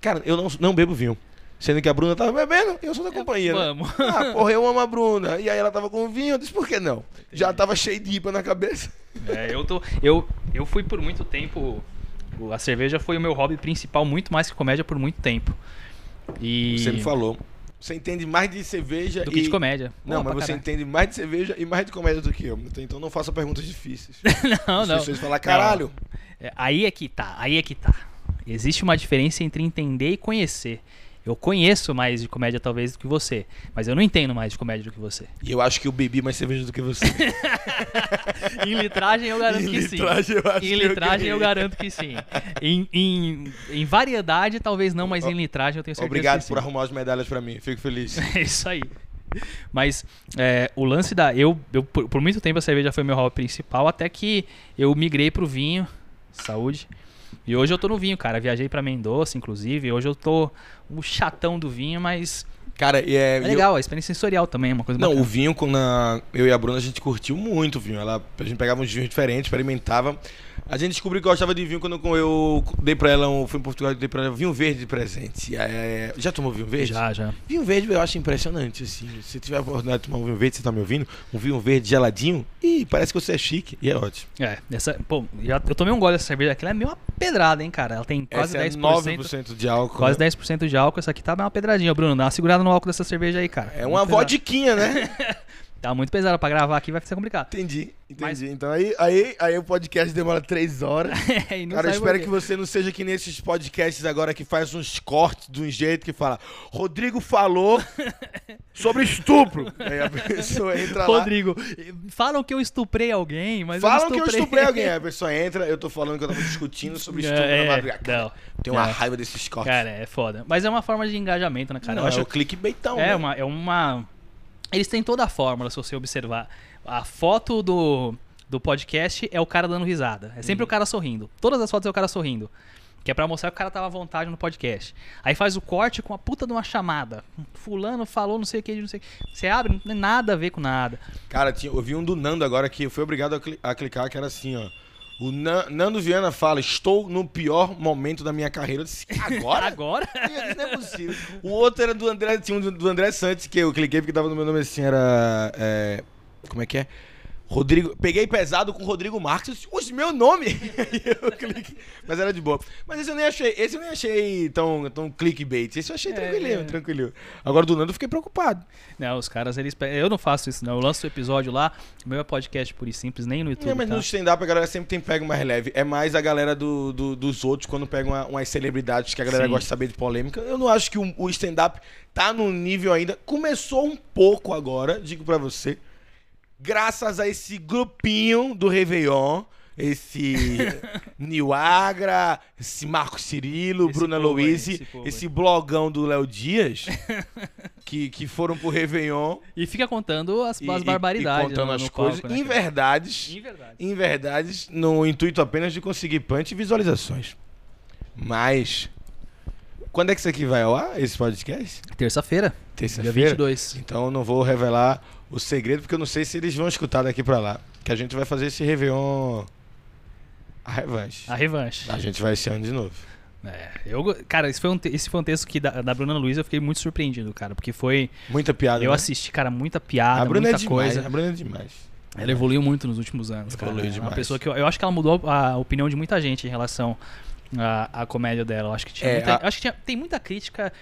Cara, eu não, não bebo vinho. Sendo que a Bruna tava bebendo, eu sou da companhia, né? Vamos. Ah, porra, eu amo a Bruna. E aí ela tava com vinho, eu disse, por que não? Já tava cheio de IPA na cabeça. É, eu tô. Eu, eu fui por muito tempo. A cerveja foi o meu hobby principal, muito mais que comédia por muito tempo. E. Você me falou. Você entende mais de cerveja Do e... que de comédia. Não, mas você caralho. entende mais de cerveja e mais de comédia do que eu. Então não faça perguntas difíceis. Não, As não. pessoas falam, caralho. É, aí é que tá, aí é que tá. Existe uma diferença entre entender e conhecer. Eu conheço mais de comédia talvez do que você, mas eu não entendo mais de comédia do que você. E eu acho que eu bebi mais cerveja do que você. Em litragem eu garanto Em que litragem, sim. eu acho em eu litragem eu, ganhei. garanto que sim. Em, em, em variedade talvez não, mas em litragem eu tenho certeza Obrigado que por sim. arrumar as medalhas pra mim. Fico feliz. É isso aí. Mas é, o lance da. Eu, eu por, por muito tempo a cerveja foi meu hobby principal, até que eu migrei pro vinho. Saúde. E hoje eu tô no vinho, cara. Viajei pra Mendoza, inclusive. Hoje eu tô o chatão do vinho, mas Cara, é. é e eu- legal. A experiência sensorial também é uma coisa Não, bacana. o vinho, quando a- eu e a Bruna, a gente curtiu muito o vinho. Ela, a gente pegava uns vinhos diferentes, experimentava. A gente descobriu que gostava de vinho quando eu dei pra ela, um, fui em Portugal e dei pra ela vinho verde de presente. É, já tomou vinho verde? Já, já. Vinho verde eu acho impressionante, assim. Se tiver a oportunidade de tomar um vinho verde, você tá me ouvindo? Um vinho verde geladinho, ih, parece que você é chique. E é ótimo. É, essa, pô, já, eu tomei um gole dessa cerveja aqui, ela é meio uma pedrada, hein, cara. Ela tem quase Essa é 10%. 9% de álcool. Quase né? 10% de álcool. Essa aqui tá uma pedradinha, Bruno. Dá uma segurada no álcool dessa cerveja aí, cara. É uma pesada. vodiquinha, né? Tá muito pesada pra gravar aqui, vai ser complicado. entendi, entendi. Mas- Então aí, aí, aí o podcast demora três horas. Cara, eu espero que você não seja que nesses podcasts agora que faz uns cortes de um jeito que fala Rodrigo falou sobre estupro. Aí a pessoa entra lá. Rodrigo, falam que eu estuprei alguém, mas Falam eu que não eu estuprei alguém. Aí a pessoa entra, eu tô falando que eu tava discutindo sobre estupro É, na madrugada. Cara, não. Tenho uma É. raiva desses cortes. Cara, é foda. Mas é uma forma de engajamento, né, cara? Não, eu acho é o clickbaitão. é né? uma, é uma. Eles têm toda a fórmula, se você observar. A foto do, do podcast é o cara dando risada. É Uhum. sempre o cara sorrindo. Todas as fotos é o cara sorrindo. Que é pra mostrar que o cara tava à vontade no podcast. Aí faz o corte com a puta de uma chamada. Fulano falou não sei o que, não sei o que. Você abre, não tem nada a ver com nada. Cara, eu vi um do Nando agora que eu fui obrigado a clicar, que era assim, ó. O Nan- Nando Viana fala, estou no pior momento da minha carreira. Eu disse, agora? Agora? Não é possível. O outro era do André, tinha um do, do André Santos, que eu cliquei porque tava no meu nome assim, era. é, como é que é? Rodrigo. Peguei pesado com Rodrigo Marques. Oxe, meu nome! Mas era de boa. Mas esse eu nem achei. Esse eu nem achei tão, tão clickbait. Esse eu achei É, tranquilinho, é. tranquilinho. Agora do Nando eu fiquei preocupado. Não, os caras, eles. Eu não faço isso, não. Eu lanço o episódio lá. O meu é podcast puro e simples, nem no YouTube. É, mas tá? no stand-up a galera sempre tem pego mais leve. É mais a galera do, do- dos outros quando pegam uma- umas celebridades que a galera Sim. gosta de saber de polêmica. Eu não acho que o, o stand-up tá no nível ainda. Começou um pouco agora, digo pra você. Graças a esse grupinho do Réveillon. Esse Niagra, esse Marco Cirilo, Esse Bruna Luiz, esse esse blogão do Léo Dias, que, que foram pro Réveillon E fica contando as, e, as e- barbaridades. e contando no- as no coisas palco, né, em verdades Em verdade. em verdades, no intuito apenas de conseguir punch e visualizações. Mas. Quando é que isso aqui vai ao ar, esse podcast? Terça-feira, dia Terça-feira? 22. Então eu não vou revelar o segredo, porque eu não sei se eles vão escutar daqui pra lá. Que a gente vai fazer esse Réveillon. A revanche. A revanche. A gente vai esse ano de novo. É, eu, cara, esse foi, um, esse foi um texto que da, da Bruna Luiz eu fiquei muito surpreendido, cara. Porque foi. Muita piada. Eu né? assisti, cara, muita piada, A Bruna é muita demais. coisa. A Bruna é demais. Ela evoluiu muito nos últimos anos, cara. Evoluiu É uma demais. pessoa que eu, eu acho que ela mudou a opinião de muita gente em relação à, à comédia dela. Eu acho que tinha É, muita, a- eu acho que tinha- tem muita crítica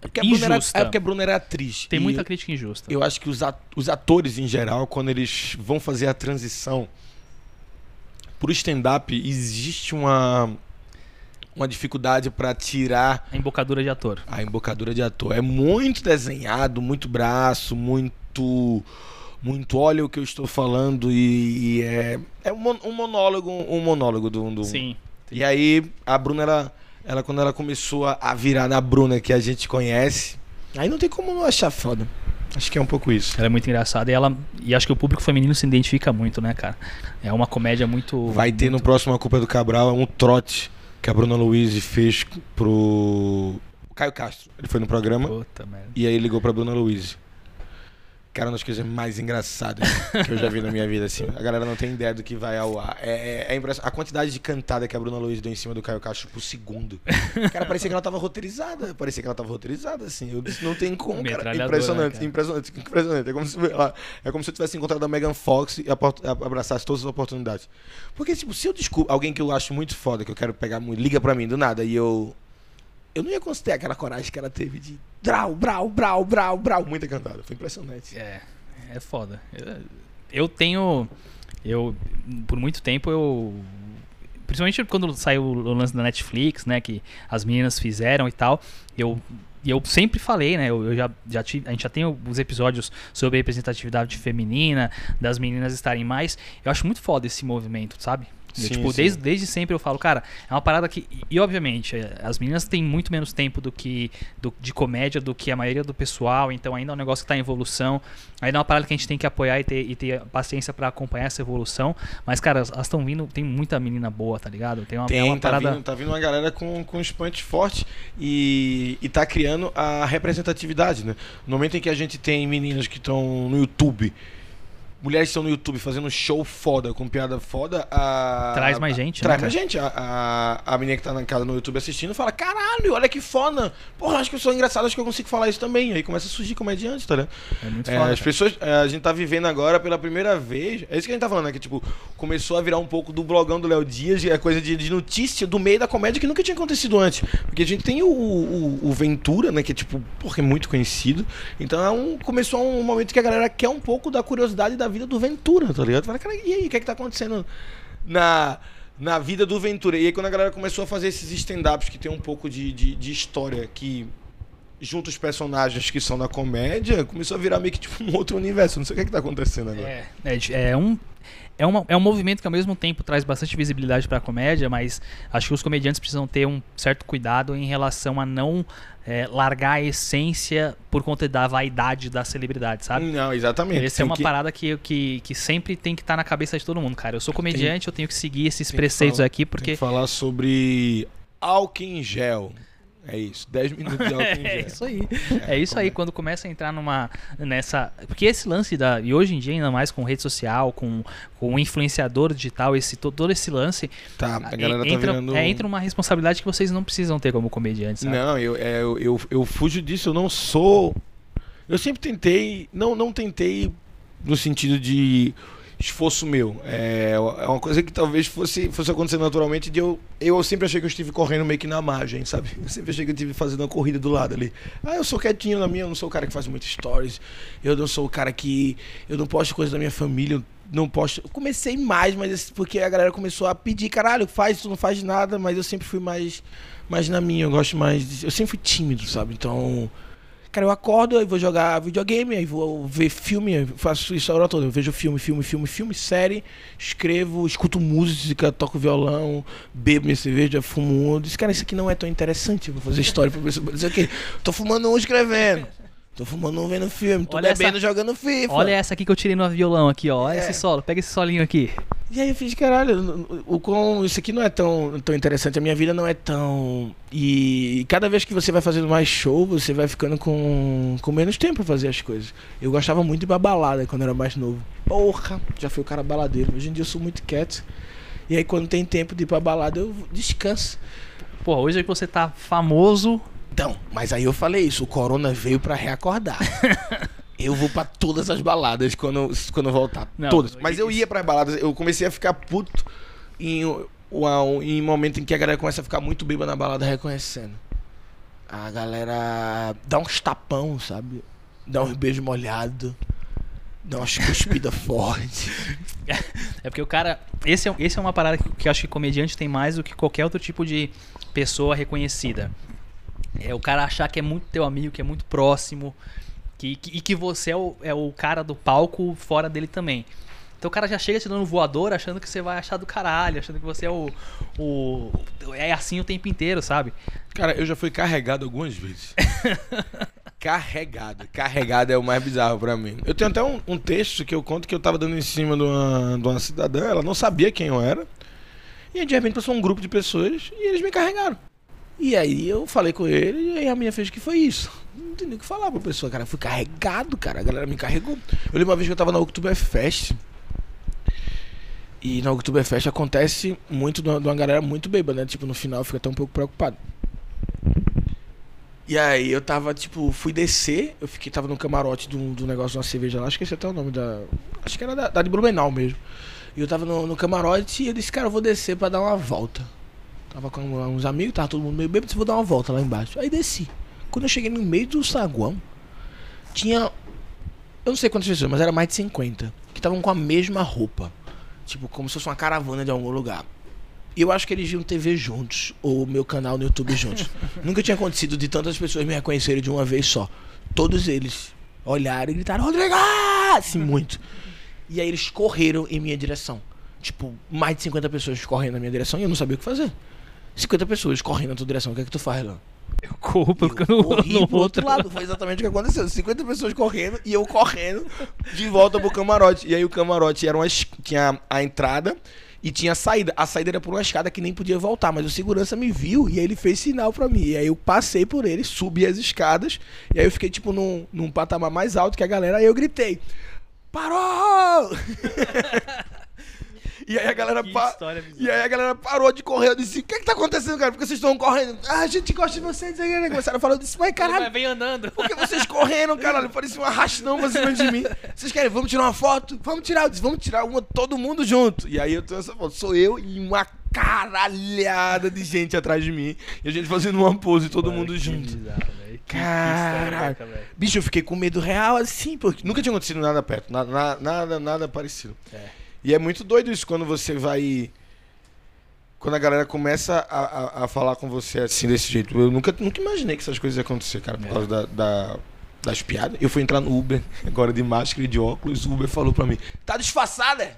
É porque a Bruna era, injusta. é porque a Bruna era atriz. Tem muita crítica injusta. Eu acho que os, os atores, em geral, quando eles vão fazer a transição pro stand-up, existe uma, uma dificuldade pra tirar A embocadura de ator. a embocadura de ator. É muito desenhado, muito braço, muito. Muito olha o que eu estou falando e, e é. É um, um monólogo, um monólogo do, do, Sim. E aí, a Bruna, ela, ela quando ela começou a, virar na Bruna que a gente conhece, aí não tem como não achar foda. Acho que é um pouco isso. Ela é muito engraçada e ela. E acho que o público feminino se identifica muito, né, cara? É uma comédia muito. Vai ter no próximo A Culpa é do Cabral um trote que a Bruna Luiz fez pro Caio Castro. Ele foi no programa Puta merda. e aí ligou pra Bruna Luiz. Cara, uma das coisas mais engraçadas que eu já vi na minha vida, assim. A galera não tem ideia do que vai ao ar. É, é, é impressionante. A quantidade de cantada que a Bruna Luiz deu em cima do Caio Castro por segundo. Cara, parecia que ela tava roteirizada. Parecia que ela tava roteirizada, assim. Eu disse, não tem como, cara. Metralhadora, Impressionante, cara. impressionante, impressionante. É como, se, ela- é como se eu tivesse encontrado a Megan Fox e abraçasse todas as oportunidades. Porque, tipo, se eu descubro alguém que eu acho muito foda, que eu quero pegar muito, liga pra mim do nada e eu. Eu não ia considerar aquela coragem que ela teve de. Brau, brau, brau, brau, brau. Muita cantada. Foi impressionante. É, é foda. Eu, tenho. Eu, por muito tempo, eu. Principalmente quando saiu o lance da Netflix, né? Que as meninas fizeram e tal. Eu. Eu sempre falei, né? Eu, eu já, já a gente já tem os episódios sobre representatividade feminina, das meninas estarem mais. Eu acho muito foda esse movimento, sabe? Sim, tipo, sim. desde, desde sempre eu falo, cara, é uma parada que. E, obviamente, é, as meninas têm muito menos tempo do que do- de comédia do que a maioria do pessoal, então ainda é um negócio que tá em evolução. Ainda é uma parada que a gente tem que apoiar e ter, e ter paciência pra acompanhar essa evolução. Mas, cara, elas estão vindo, tem muita menina boa, tá ligado? Tem uma, é Tem, uma tá, parada. vindo, tá vindo uma galera com, com punch forte e, e tá criando a representatividade, né? No momento em que a gente tem meninas que estão no YouTube, mulheres que estão no YouTube fazendo show foda, com piada foda, a... Traz mais gente, Traz né, mais gente. A, a, a menina que tá na casa no YouTube assistindo fala, caralho, olha que foda. Porra, acho que eu sou engraçado, acho que eu consigo falar isso também. Aí começa a surgir comediante, tá ligado? É muito É, foda. as cara. pessoas, é, a gente tá vivendo agora pela primeira vez. É isso que a gente tá falando, né? Que tipo, começou a virar um pouco do blogão do Léo Dias, é coisa de, de notícia do meio da comédia que nunca tinha acontecido antes. Porque a gente tem o, o, o Ventura, né? Que é tipo, porque é muito conhecido. Então é um, começou um momento que a galera quer um pouco da curiosidade da vida do Ventura, tá ligado? Cara, e aí, o que é que tá acontecendo na. Na vida do Ventura. E aí, quando a galera começou a fazer esses stand-ups que tem um pouco de, de, de história, que junto os personagens que são da comédia, começou a virar meio que tipo um outro universo. Não sei o que é que tá acontecendo agora. É, é, é um. É, uma, é um movimento que ao mesmo tempo traz bastante visibilidade pra comédia, mas acho que os comediantes precisam ter um certo cuidado em relação a não é, largar a essência por conta da vaidade da celebridade, sabe? Não, exatamente. Essa é Tem uma que- parada que, que, que sempre tem que estar na cabeça de todo mundo, cara. Eu sou comediante, eu tenho que seguir esses tem preceitos falar- aqui, Tem porque. que falar sobre álcool em gel. É isso. 10 minutos de álcool em gel. É isso aí. É isso aí, quando começa a entrar numa. nessa. Porque esse lance da. E hoje em dia, ainda mais com rede social, com, com o influenciador digital, esse, to- todo esse lance. Tá, a galera tá entra, virando... é, entra uma responsabilidade que vocês não precisam ter como comediantes, sabe? Não, eu, é, eu, eu, eu fujo disso, eu não sou. Eu sempre tentei. Não, não tentei no sentido de esforço meu. É, é uma coisa que talvez fosse, fosse acontecer naturalmente. De eu, eu sempre achei que eu estive correndo meio que na margem, sabe? Eu sempre achei que eu estive fazendo uma corrida do lado ali. Ah, eu sou quietinho na minha, eu não sou o cara que faz muitas stories. Eu não sou o cara que. Eu não posto coisas da minha família. Não posto. Eu comecei mais, mas porque a galera começou a pedir, caralho, faz, tu não faz nada, mas eu sempre fui mais mais na minha, eu gosto mais. de- eu sempre fui tímido, sabe? Então. Cara, eu acordo, aí vou jogar videogame, aí vou ver filme, faço isso a hora toda. Eu vejo filme, filme, filme, filme, série, escrevo, escuto música, toco violão, bebo minha cerveja, fumo um. Disse, cara, isso aqui não é tão interessante. Vou fazer história pra pessoa dizer o quê? Tô fumando um escrevendo. Tô fumando um vendo filme, tô Olha bebendo essa- jogando FIFA. Olha essa aqui que eu tirei no violão aqui, ó. Olha É. esse solo, pega esse solinho aqui. E aí eu fiz, caralho, o, quão- isso aqui não é tão, tão interessante, a minha vida não é tão. E cada vez que você vai fazendo mais show, você vai ficando com, com menos tempo pra fazer as coisas. Eu gostava muito de ir pra balada quando era mais novo. Porra, já fui o cara baladeiro. Hoje em dia eu sou muito quieto. E aí quando tem tempo de ir pra balada, eu descanso. Pô, hoje é que você tá famoso. Então, mas aí eu falei isso, o corona veio pra reacordar. eu vou pra todas as baladas quando, quando voltar. Não, todas. Mas isso- eu ia pras baladas, eu comecei a ficar puto em, um- em momento em que a galera começa a ficar muito bêbada na balada reconhecendo. A galera dá uns tapão, sabe? Dá uns beijos molhados. Dá umas cuspidas fortes. É porque o cara. Esse é, esse é uma parada que, que eu acho que comediante tem mais do que qualquer outro tipo de pessoa reconhecida. É o cara achar que é muito teu amigo, que é muito próximo. Que, que- e que você é o, é o cara do palco fora dele também. Então o cara já chega te dando voador achando que você vai achar do caralho, achando que você é o. o é assim o tempo inteiro, sabe? Cara, eu já fui carregado algumas vezes. carregado. Carregado é o mais bizarro pra mim. Eu tenho até um, um texto que eu conto que eu tava dando em cima de uma, de uma cidadã, ela não sabia quem eu era. E de repente passou um grupo de pessoas e eles me carregaram. E aí eu falei com ele e a minha fez que foi isso. Não tem nem o que falar pra pessoa, cara. Eu fui carregado, cara. A galera me carregou. Eu lembro uma vez que eu tava na Oktoberfest. E na Oktoberfest acontece muito de uma, galera muito bêbada, né? Tipo, no final fica até um pouco preocupado. E aí eu tava, tipo, fui descer, eu fiquei, tava no camarote do, do negócio de uma cerveja lá, é até o nome da. Acho que era da, da de Blumenau mesmo. E eu tava no, no camarote e eu disse, cara, eu vou descer pra dar uma volta. Tava com uns amigos, tava todo mundo meio bêbado, vou dar uma volta lá embaixo. Aí desci. Quando eu cheguei no meio do saguão, tinha. Eu não sei quantas pessoas, mas era mais de 50. Que estavam com a mesma roupa. Tipo, como se fosse uma caravana de algum lugar. E eu acho que eles viam TV juntos, ou meu canal no YouTube juntos. Nunca tinha acontecido de tantas pessoas me reconhecerem de uma vez só. Todos eles olharam e gritaram, Rodrigo! Assim, muito. E aí eles correram em minha direção. Tipo, mais de 50 pessoas correndo na minha direção e eu não sabia o que fazer. 50 pessoas correndo na tua direção, o que é que tu faz, lá? Eu corro Eu porque no, pro outro lado. Foi exatamente o que aconteceu. 50 pessoas correndo e eu correndo de volta pro camarote. E aí o camarote era uma, tinha a entrada e tinha a saída. A saída era por uma escada que nem podia voltar, mas o segurança me viu e aí ele fez sinal pra mim. E aí eu passei por ele, subi as escadas e aí eu fiquei tipo num, num patamar mais alto que a galera. Aí eu gritei: Parou! e aí a galera Que pa-. E aí a galera parou de correr. Eu disse: O que é que tá acontecendo, cara? Por que vocês estão correndo? Ah, a gente gosta de vocês. Aí começaram a falar. Eu disse: Mas caralho, vem andando. por que vocês correram, caralho? Parecia um arrastão pra cima de mim. Vocês querem? Vamos tirar uma foto? Vamos tirar. Eu disse, vamos tirar uma todo mundo junto. E aí eu tenho essa foto. Sou eu e uma caralhada de gente atrás de mim. E a gente fazendo uma pose, todo mundo Que junto. bizarro, velho. Bicho, eu fiquei com medo real assim, porque nunca tinha acontecido nada perto. Nada, nada, nada, nada parecido. É. E é muito doido isso quando você vai. Quando a galera começa a, a, a falar com você assim, desse jeito. Eu nunca, nunca imaginei que essas coisas iam acontecer, cara, por É. causa da, da- das piadas. Eu fui entrar no Uber, agora de máscara e de óculos. O Uber falou pra mim: Tá disfarçada? é?"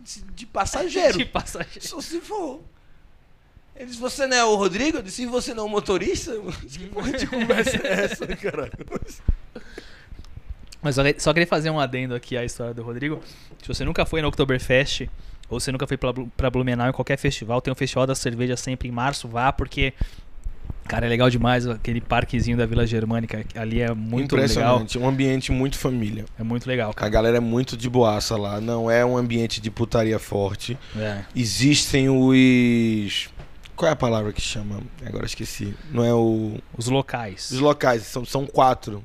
Disse, De passageiro. De passageiro. Só se for. Ele disse, você não é o Rodrigo? Eu disse, e você não é o motorista? Que porra de conversa é essa, caralho? Mas só, queria fazer um adendo aqui à história do Rodrigo. Se você nunca foi no Oktoberfest, ou você nunca foi pra Blumenau em qualquer festival, tem o Festival da Cerveja sempre em março, vá, porque, cara, é legal demais aquele parquezinho da Vila Germânica. Ali é muito legal. Impressionante, um ambiente muito família. É muito legal, A cara. galera é muito de boaça lá, não é um ambiente de putaria forte. É. Existem os. Qual é a palavra que chama? Agora esqueci. Não é o. Os locais. Os locais, são, são quatro.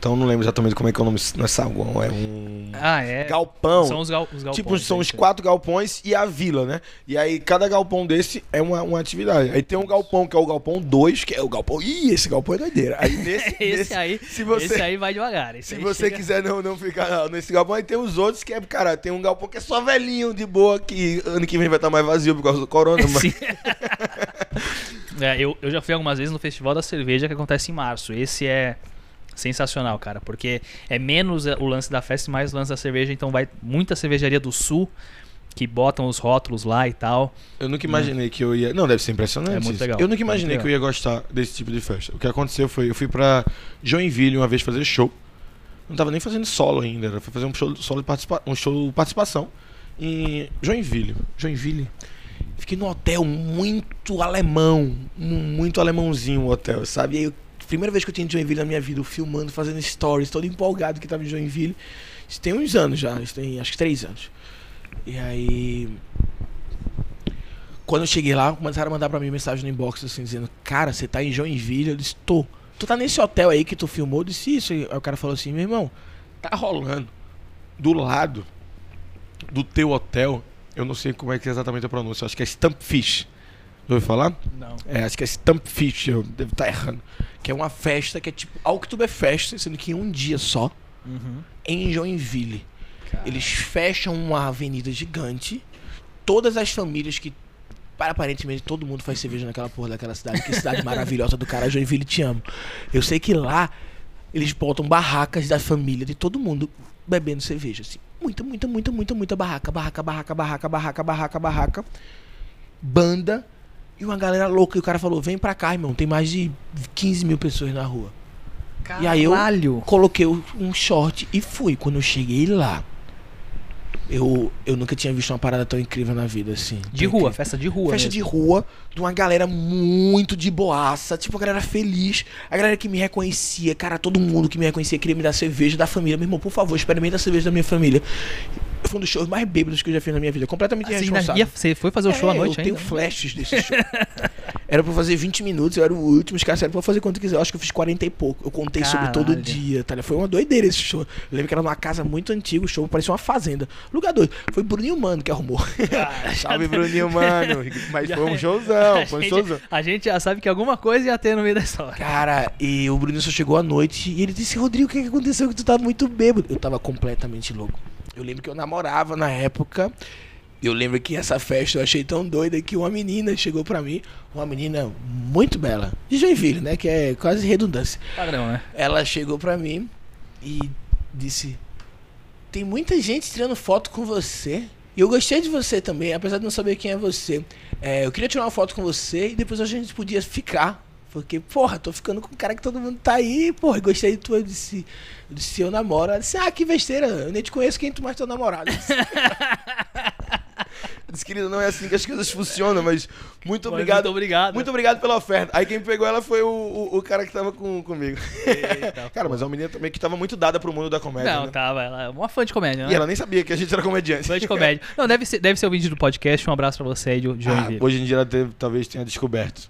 Então não lembro exatamente como é que é o nome. Não é saguão, é um. Ah, é. Galpão. São os, gal, os galpões. Tipo, são os quatro galpões e a vila, né? E aí, cada galpão desse é uma, uma atividade. Aí tem um galpão que é o galpão 2, que é o galpão. Ih, esse galpão é doideira. Aí nesse. Esse nesse- aí, se você- esse aí vai devagar. Se você chega- quiser não, não ficar nesse galpão, aí tem os outros que é, cara, tem um galpão que é só velhinho, de boa, que ano que vem vai estar mais vazio por causa do corona. Mas... Sim. É, eu, eu já fui algumas vezes no Festival da Cerveja que acontece em março. Esse é sensacional, cara, porque é menos o lance da festa e mais o lance da cerveja. Então vai muita cervejaria do sul que botam os rótulos lá e tal. Eu nunca imaginei que eu ia. Não, deve ser impressionante. É muito isso. legal, Eu nunca imaginei legal. que eu ia gostar desse tipo de festa. O que aconteceu foi, eu fui pra Joinville uma vez fazer show. Não tava nem fazendo solo ainda, era fui fazer um show solo de participa... um show participação em Joinville. Joinville. Fiquei num hotel muito alemão, muito alemãozinho o hotel, sabe? E aí, eu- primeira vez que eu tinha Joinville na minha vida, filmando, fazendo stories, todo empolgado que tava em Joinville. Isso tem uns anos já, isso tem acho que três anos. E aí quando eu cheguei lá, começaram a mandar pra mim mensagem no inbox assim, dizendo, cara, você tá em Joinville? Eu disse, tô. Tu tá nesse hotel aí que tu filmou? Eu disse isso. Aí o cara falou assim, meu irmão, tá rolando do lado do teu hotel, eu não sei como é que é exatamente a pronúncia, acho que é Stampfish. Já ouviu falar? Não. É, acho que é Stampfish, eu devo estar errando. Que é uma festa que é tipo Oktoberfest, sendo que em um dia só, Uhum. em Joinville. Cara. Eles fecham uma avenida gigante. Todas as famílias que. Para aparentemente todo mundo faz cerveja naquela porra daquela cidade. Que cidade maravilhosa do cara, Joinville, te amo. Eu sei que lá eles botam barracas da família de todo mundo bebendo cerveja, assim. Muita, muita, muita, muita, muita barraca, barraca, barraca, barraca, barraca, barraca, barraca. Banda. E uma galera louca. E o cara falou: vem pra cá, irmão. Tem mais de 15 mil pessoas na rua. E aí eu- Caralho. Coloquei um short e fui. Quando eu cheguei lá, eu, eu nunca tinha visto uma parada tão incrível na vida assim. De rua, incrível. festa de rua. Festa mesmo. de rua, de uma galera muito de boaça, tipo, a galera feliz, a galera que me reconhecia, cara, todo mundo que me reconhecia queria me dar cerveja da família. Meu irmão, por favor, experimenta a cerveja da minha família. Foi um dos shows mais bêbados que eu já fiz na minha vida, completamente Assim, irresponsável. ia- você foi fazer o show É, à noite eu ainda? tenho flashes desse show. era pra fazer 20 minutos, eu era o último, os caras pra fazer quanto quiser. Eu acho que eu fiz 40 e pouco. Eu contei sobre todo Caralho. dia, tá ligado? Foi uma doideira esse show. Eu lembro que era numa casa muito antiga, o show parecia uma fazenda. Lugar doido. Foi Bruninho Mano que arrumou. Salve, Bruninho, mano. Mas foi um showzão, a, foi um gente, showzão. a gente já sabe que alguma coisa ia ter no meio da história. Cara, e o Bruninho só chegou à noite e ele disse: Rodrigo, o que, que aconteceu? Que tu tá muito bêbado. Eu tava completamente louco. Eu lembro que eu namorava na época. Eu lembro que essa festa eu achei tão doida que uma menina chegou pra mim, uma menina muito bela, de Joinville, né? Que é quase redundância. Padrão, né? Ela chegou pra mim e disse: Tem muita gente tirando foto com você. E eu gostei de você também, apesar de não saber quem é você. É, eu queria tirar uma foto com você e depois a gente podia ficar. Porque, porra, tô ficando com o cara que todo mundo tá aí, porra, gostei de tu. Eu disse, eu disse, eu namoro. Ela disse, ah, que besteira, eu nem te conheço quem tu mais teu namorado. Eu disse, Eu disse, querida, não é assim que as coisas funcionam, mas muito obrigado. Muito obrigado. Muito obrigado pela oferta. Aí quem pegou ela foi o, o, o cara que tava com, comigo. Eita, Cara, mas é uma menina também que tava muito dada pro mundo da comédia. Não, né? tava. Ela é uma fã de comédia, né? E ela nem sabia que a gente era comediante. Fã de comédia. Não, deve ser, deve ser o vídeo do podcast. Um abraço pra você aí de de Ah, Joinville. hoje em dia ela teve- talvez tenha descoberto.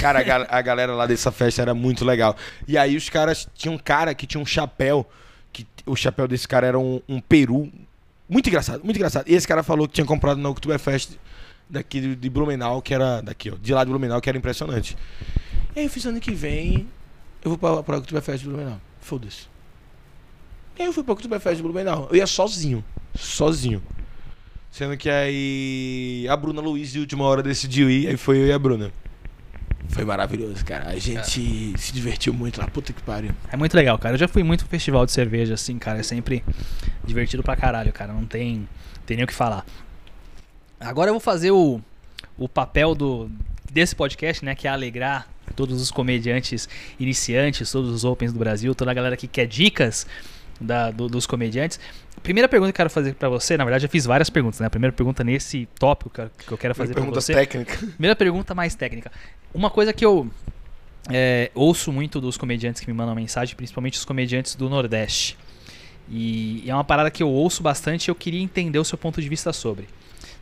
Cara, a, a galera lá dessa festa era muito legal. E aí os caras. Tinha um cara que tinha um chapéu. Que o chapéu desse cara era um, um peru. Muito engraçado, muito engraçado. E esse cara falou que tinha comprado na Oktoberfest daqui de, de Blumenau, que era. Daqui, ó. De lá de Blumenau, que era impressionante. E aí eu fiz ano que vem. Eu vou pra, pra Oktoberfest de Blumenau. Foda-se. E aí eu fui pra Oktoberfest de Blumenau. Eu ia sozinho. Sozinho. Sendo que aí a Bruna Luiz de última hora decidiu ir, aí foi eu e a Bruna. Foi maravilhoso, cara. A gente se divertiu muito lá, puta que pariu. É muito legal, cara. Eu já fui muito festival de cerveja, assim, cara. É sempre divertido pra caralho, cara. Não tem, tem nem o que falar. Agora eu vou fazer o, o papel do desse podcast, né? Que é alegrar todos os comediantes iniciantes, todos os opens do Brasil, toda a galera que quer dicas da- do- dos comediantes. Primeira pergunta que eu quero fazer pra você, na verdade eu fiz várias perguntas, né? A primeira pergunta nesse tópico que eu- que eu quero fazer pra pergunta você. técnica. Primeira pergunta mais técnica. Uma coisa que eu é, ouço muito dos comediantes que me mandam mensagem, principalmente os comediantes do Nordeste. E é uma parada que eu ouço bastante e eu queria entender o seu ponto de vista sobre.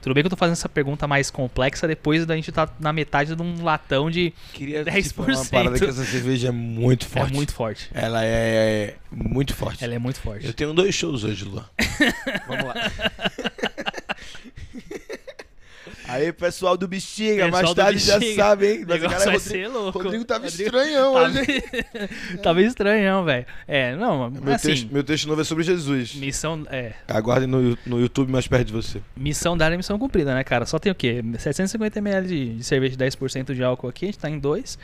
Tudo bem que eu tô fazendo essa pergunta mais complexa depois da gente estar na metade de um latão de. Queria 10%. te uma parada que essa cerveja é muito forte. É muito forte. Ela é muito forte. Ela é muito forte. Eu tenho dois shows hoje, Luan. Vamos lá. Aí, pessoal do Bexiga, Pessoal mais tarde já sabe, hein? O Mas, cara, vai Rodrigo, ser louco. Rodrigo tava Rodrigo estranhão tava- hoje, hein? Tava estranhão, velho. É, não, Meu, assim. texto, meu texto novo é sobre Jesus. Missão, é, Aguardem no, no YouTube mais perto de você. missão dada é missão cumprida, né, cara? Só tem o quê? 750ml de, de cerveja de 10% de álcool aqui, a gente tá em dois.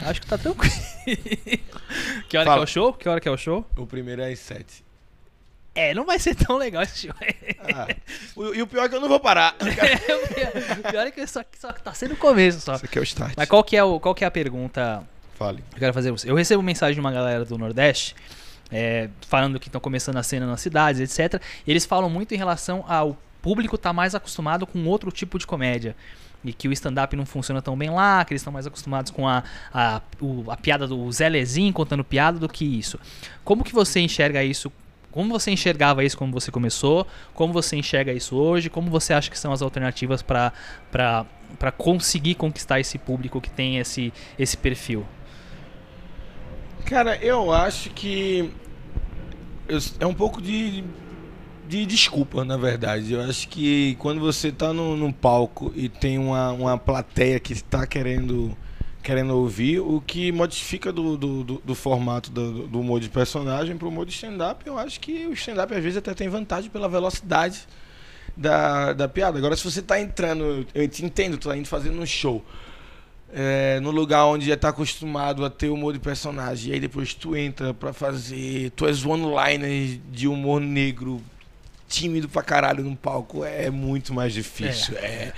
Acho que tá tranquilo. que hora Fala. que é o show? Que hora que é o show? O primeiro é às sete. É, não vai ser tão legal esse show. Ah, o- e o pior é que eu não vou parar. o pior é que só, só tá sendo o começo só. Isso aqui é o start. Mas qual que é, o, qual que é a pergunta Fale. que eu quero fazer você? Eu recebo mensagem de uma galera do Nordeste é, falando que estão começando a cena nas cidades, etc. E eles falam muito em relação ao público estar mais acostumado com outro tipo de comédia. E que o stand-up não funciona tão bem lá, que eles estão mais acostumados com a, a, o- a piada do Zé Lezinho contando piada do que isso. Como que você enxerga isso? Como você enxergava isso quando você começou? Como você enxerga isso hoje? Como você acha que são as alternativas para conseguir conquistar esse público que tem esse, esse perfil? Cara, eu acho que é um pouco de, de desculpa, na verdade. Eu acho que quando você tá no, num palco e tem uma, uma plateia que está querendo, querendo ouvir, o que modifica do, do, do- do formato do, do humor de personagem para o humor de stand-up, eu acho que o stand-up às vezes até tem vantagem pela velocidade da, da piada. Agora, se você tá entrando, eu te entendo, tu tá indo fazendo um show é, no lugar onde já tá acostumado a ter humor de personagem. E aí depois tu entra pra fazer tuas one-liners de humor negro tímido pra caralho no palco é muito mais difícil. É.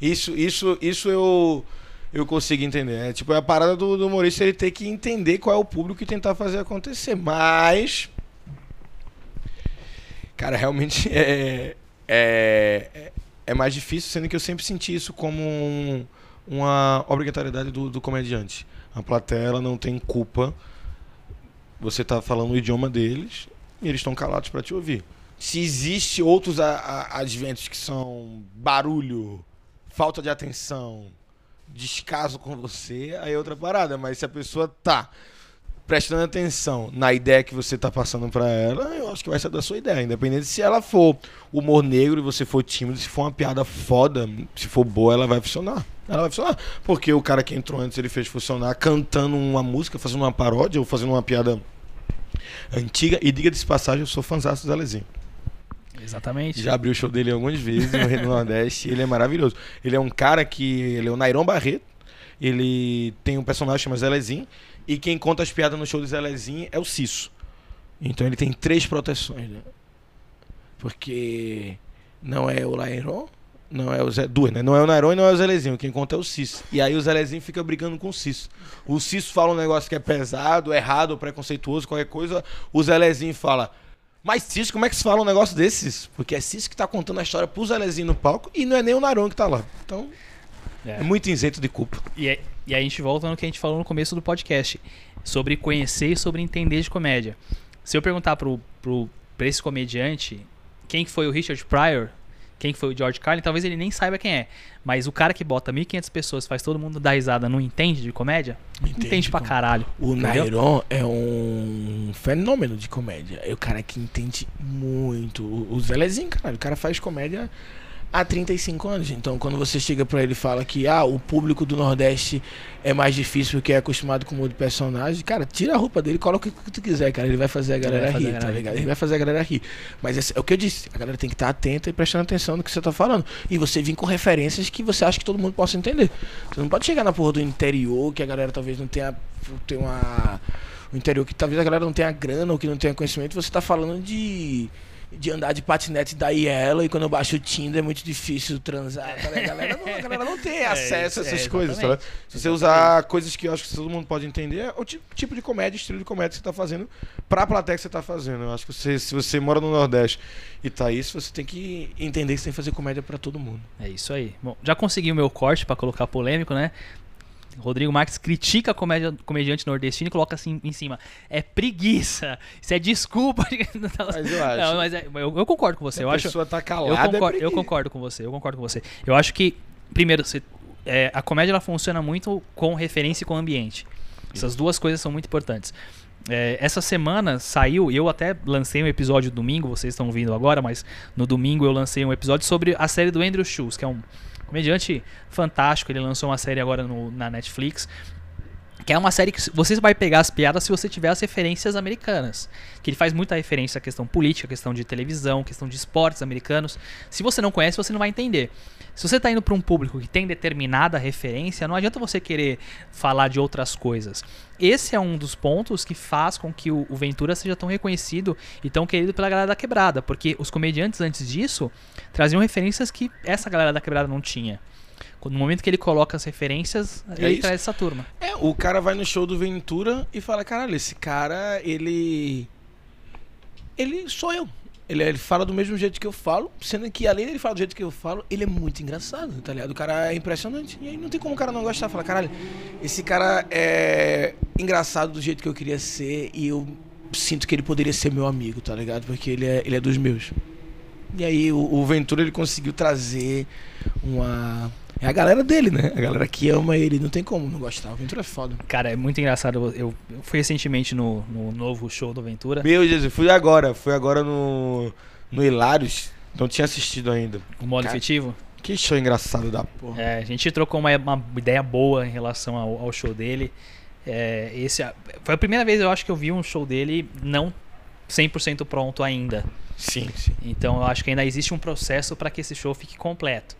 Isso, isso, isso eu, eu consigo entender. É tipo, é a parada do, do humorista ele ter que entender qual é o público e tentar fazer acontecer. Mas. Cara, realmente é, é, é mais difícil, sendo que eu sempre senti isso como um, uma obrigatoriedade do, do comediante. A plateia ela não tem culpa. Você tá falando o idioma deles e eles estão calados para te ouvir. Se existe outros a- a- adventos que são barulho, falta de atenção, descaso com você, aí é outra parada. Mas se a pessoa tá prestando atenção na ideia que você tá passando para ela, eu acho que vai ser da sua ideia. Independente se ela for humor negro e você for tímido, se for uma piada foda, se for boa, ela vai funcionar. Ela vai funcionar. Porque o cara que entrou antes, ele fez funcionar cantando uma música, fazendo uma paródia ou fazendo uma piada antiga. E diga de passagem, eu sou fãzão do Zelezinho. Exatamente. Já abri o show dele algumas vezes no Reino Nordeste. Ele é maravilhoso. Ele é um cara que. Ele é o Nairon Barreto. Ele tem um personagem que chama Zelezinho. E quem conta as piadas no show do Zelezinho é o Cisso. Então ele tem três proteções, né? Porque não é o Nairon, não é o Zé. Duas, né? Não é o Nairon e não é o Zelezinho. Quem conta é o Cisso. E aí o Zelezinho fica brigando com o Cisso. O Cisso fala um negócio que é pesado, errado, preconceituoso, qualquer coisa. O Zelezinho fala. Mas Cisso, como é que se fala um negócio desses? Porque é Cisso que tá contando a história pro Zelezinho no palco e não é nem o Naron que tá lá. Então, É. é muito isento de culpa. E, aí- e a gente volta no que a gente falou no começo do podcast. Sobre conhecer e sobre entender de comédia. Se eu perguntar pro, pro, pra esse comediante quem que foi o Richard Pryor, quem que foi o George Carlin, talvez ele nem saiba quem é. Mas o cara que bota 1.500 pessoas, faz todo mundo dar risada, não entende de comédia? Entende, pra como- caralho. O Entendeu? Nairon é um fenômeno de comédia. É o cara que entende muito. O Zelezinho, cara, o cara faz comédia há 35 anos. Então, quando você chega pra ele e fala que ah, o público do Nordeste é mais difícil porque é acostumado com o de personagem, cara, tira a roupa dele, coloca o que tu quiser, cara. Ele vai fazer a galera fazer rir, a tá galera ligado? rir. Ele vai fazer a galera rir. Mas esse- é o que eu disse, a galera tem que estar atenta e prestando atenção no que você tá falando. E você vir com referências que você acha que todo mundo possa entender. Você não pode chegar na porra do interior, que a galera talvez não tenha, tenha uma. O interior que talvez a galera não tenha grana ou que não tenha conhecimento, você tá falando de. De andar de patinete da Yellow e quando eu baixo o Tinder é muito difícil transar. tá? A galera não, a galera não tem acesso a essas é, coisas. tá exatamente. Se você usar coisas que eu acho que todo mundo pode entender, é o ti- tipo de comédia, estilo de comédia que você tá fazendo pra plateia que você tá fazendo. Eu acho que você, se você mora no Nordeste e tá isso, você tem que entender que você tem que fazer comédia pra todo mundo. É isso aí. Bom, já consegui o meu corte pra colocar polêmico, né? Rodrigo Marques critica a comédia, comediante nordestino e coloca assim em cima. É preguiça. Isso é desculpa. Mas eu acho. Não, mas é- eu, eu concordo com você. Se Eu a acho, pessoa tá eu, calada, é concordo, eu preguiça. concordo com você. Eu concordo com você. Eu acho que, primeiro, você- é, a comédia ela funciona muito com referência e com ambiente. Essas duas coisas são muito importantes. É, essa semana saiu, eu até lancei um episódio domingo, vocês estão vindo agora, mas no domingo eu lancei um episódio sobre a série do Andrew Schultz, que é um comediante fantástico. Ele lançou uma série agora no- na Netflix. Que é uma série que você vai pegar as piadas se você tiver as referências americanas. Que ele faz muita referência à questão política, questão de televisão, questão de esportes americanos. Se você não conhece, você não vai entender. Se você está indo para um público que tem determinada referência, não adianta você querer falar de outras coisas. Esse é um dos pontos que faz com que o Ventura seja tão reconhecido e tão querido pela galera da quebrada. Porque os comediantes antes disso traziam referências que essa galera da quebrada não tinha. No momento que ele coloca as referências, É ele isso. traz essa turma. É, o cara vai no show do Ventura e fala, caralho, esse cara, ele. Ele sou eu. Ele, ele fala do mesmo jeito que eu falo, sendo que além dele falar do jeito que eu falo, ele é muito engraçado, tá ligado? O cara é impressionante. E aí não tem como o cara não gostar. Fala, caralho, esse cara é engraçado do jeito que eu queria ser e eu sinto que ele poderia ser meu amigo, tá ligado? Porque ele é, ele é dos meus. E aí o, o Ventura ele conseguiu trazer uma. É a galera dele, né? A galera que ama ele, não tem como não gostar. O Ventura é foda. Cara, é muito engraçado. Eu, eu fui recentemente no, no novo show do Ventura. Meu Jesus, fui agora, fui agora no, no Hilários, não tinha assistido ainda. O modo Cara. efetivo. Que show engraçado da porra. É, a gente trocou uma, uma ideia boa em relação ao, ao show dele. É, esse, foi a primeira vez eu acho que eu vi um show dele não 100% pronto ainda. Sim, sim. Então eu acho que ainda existe um processo para que esse show fique completo.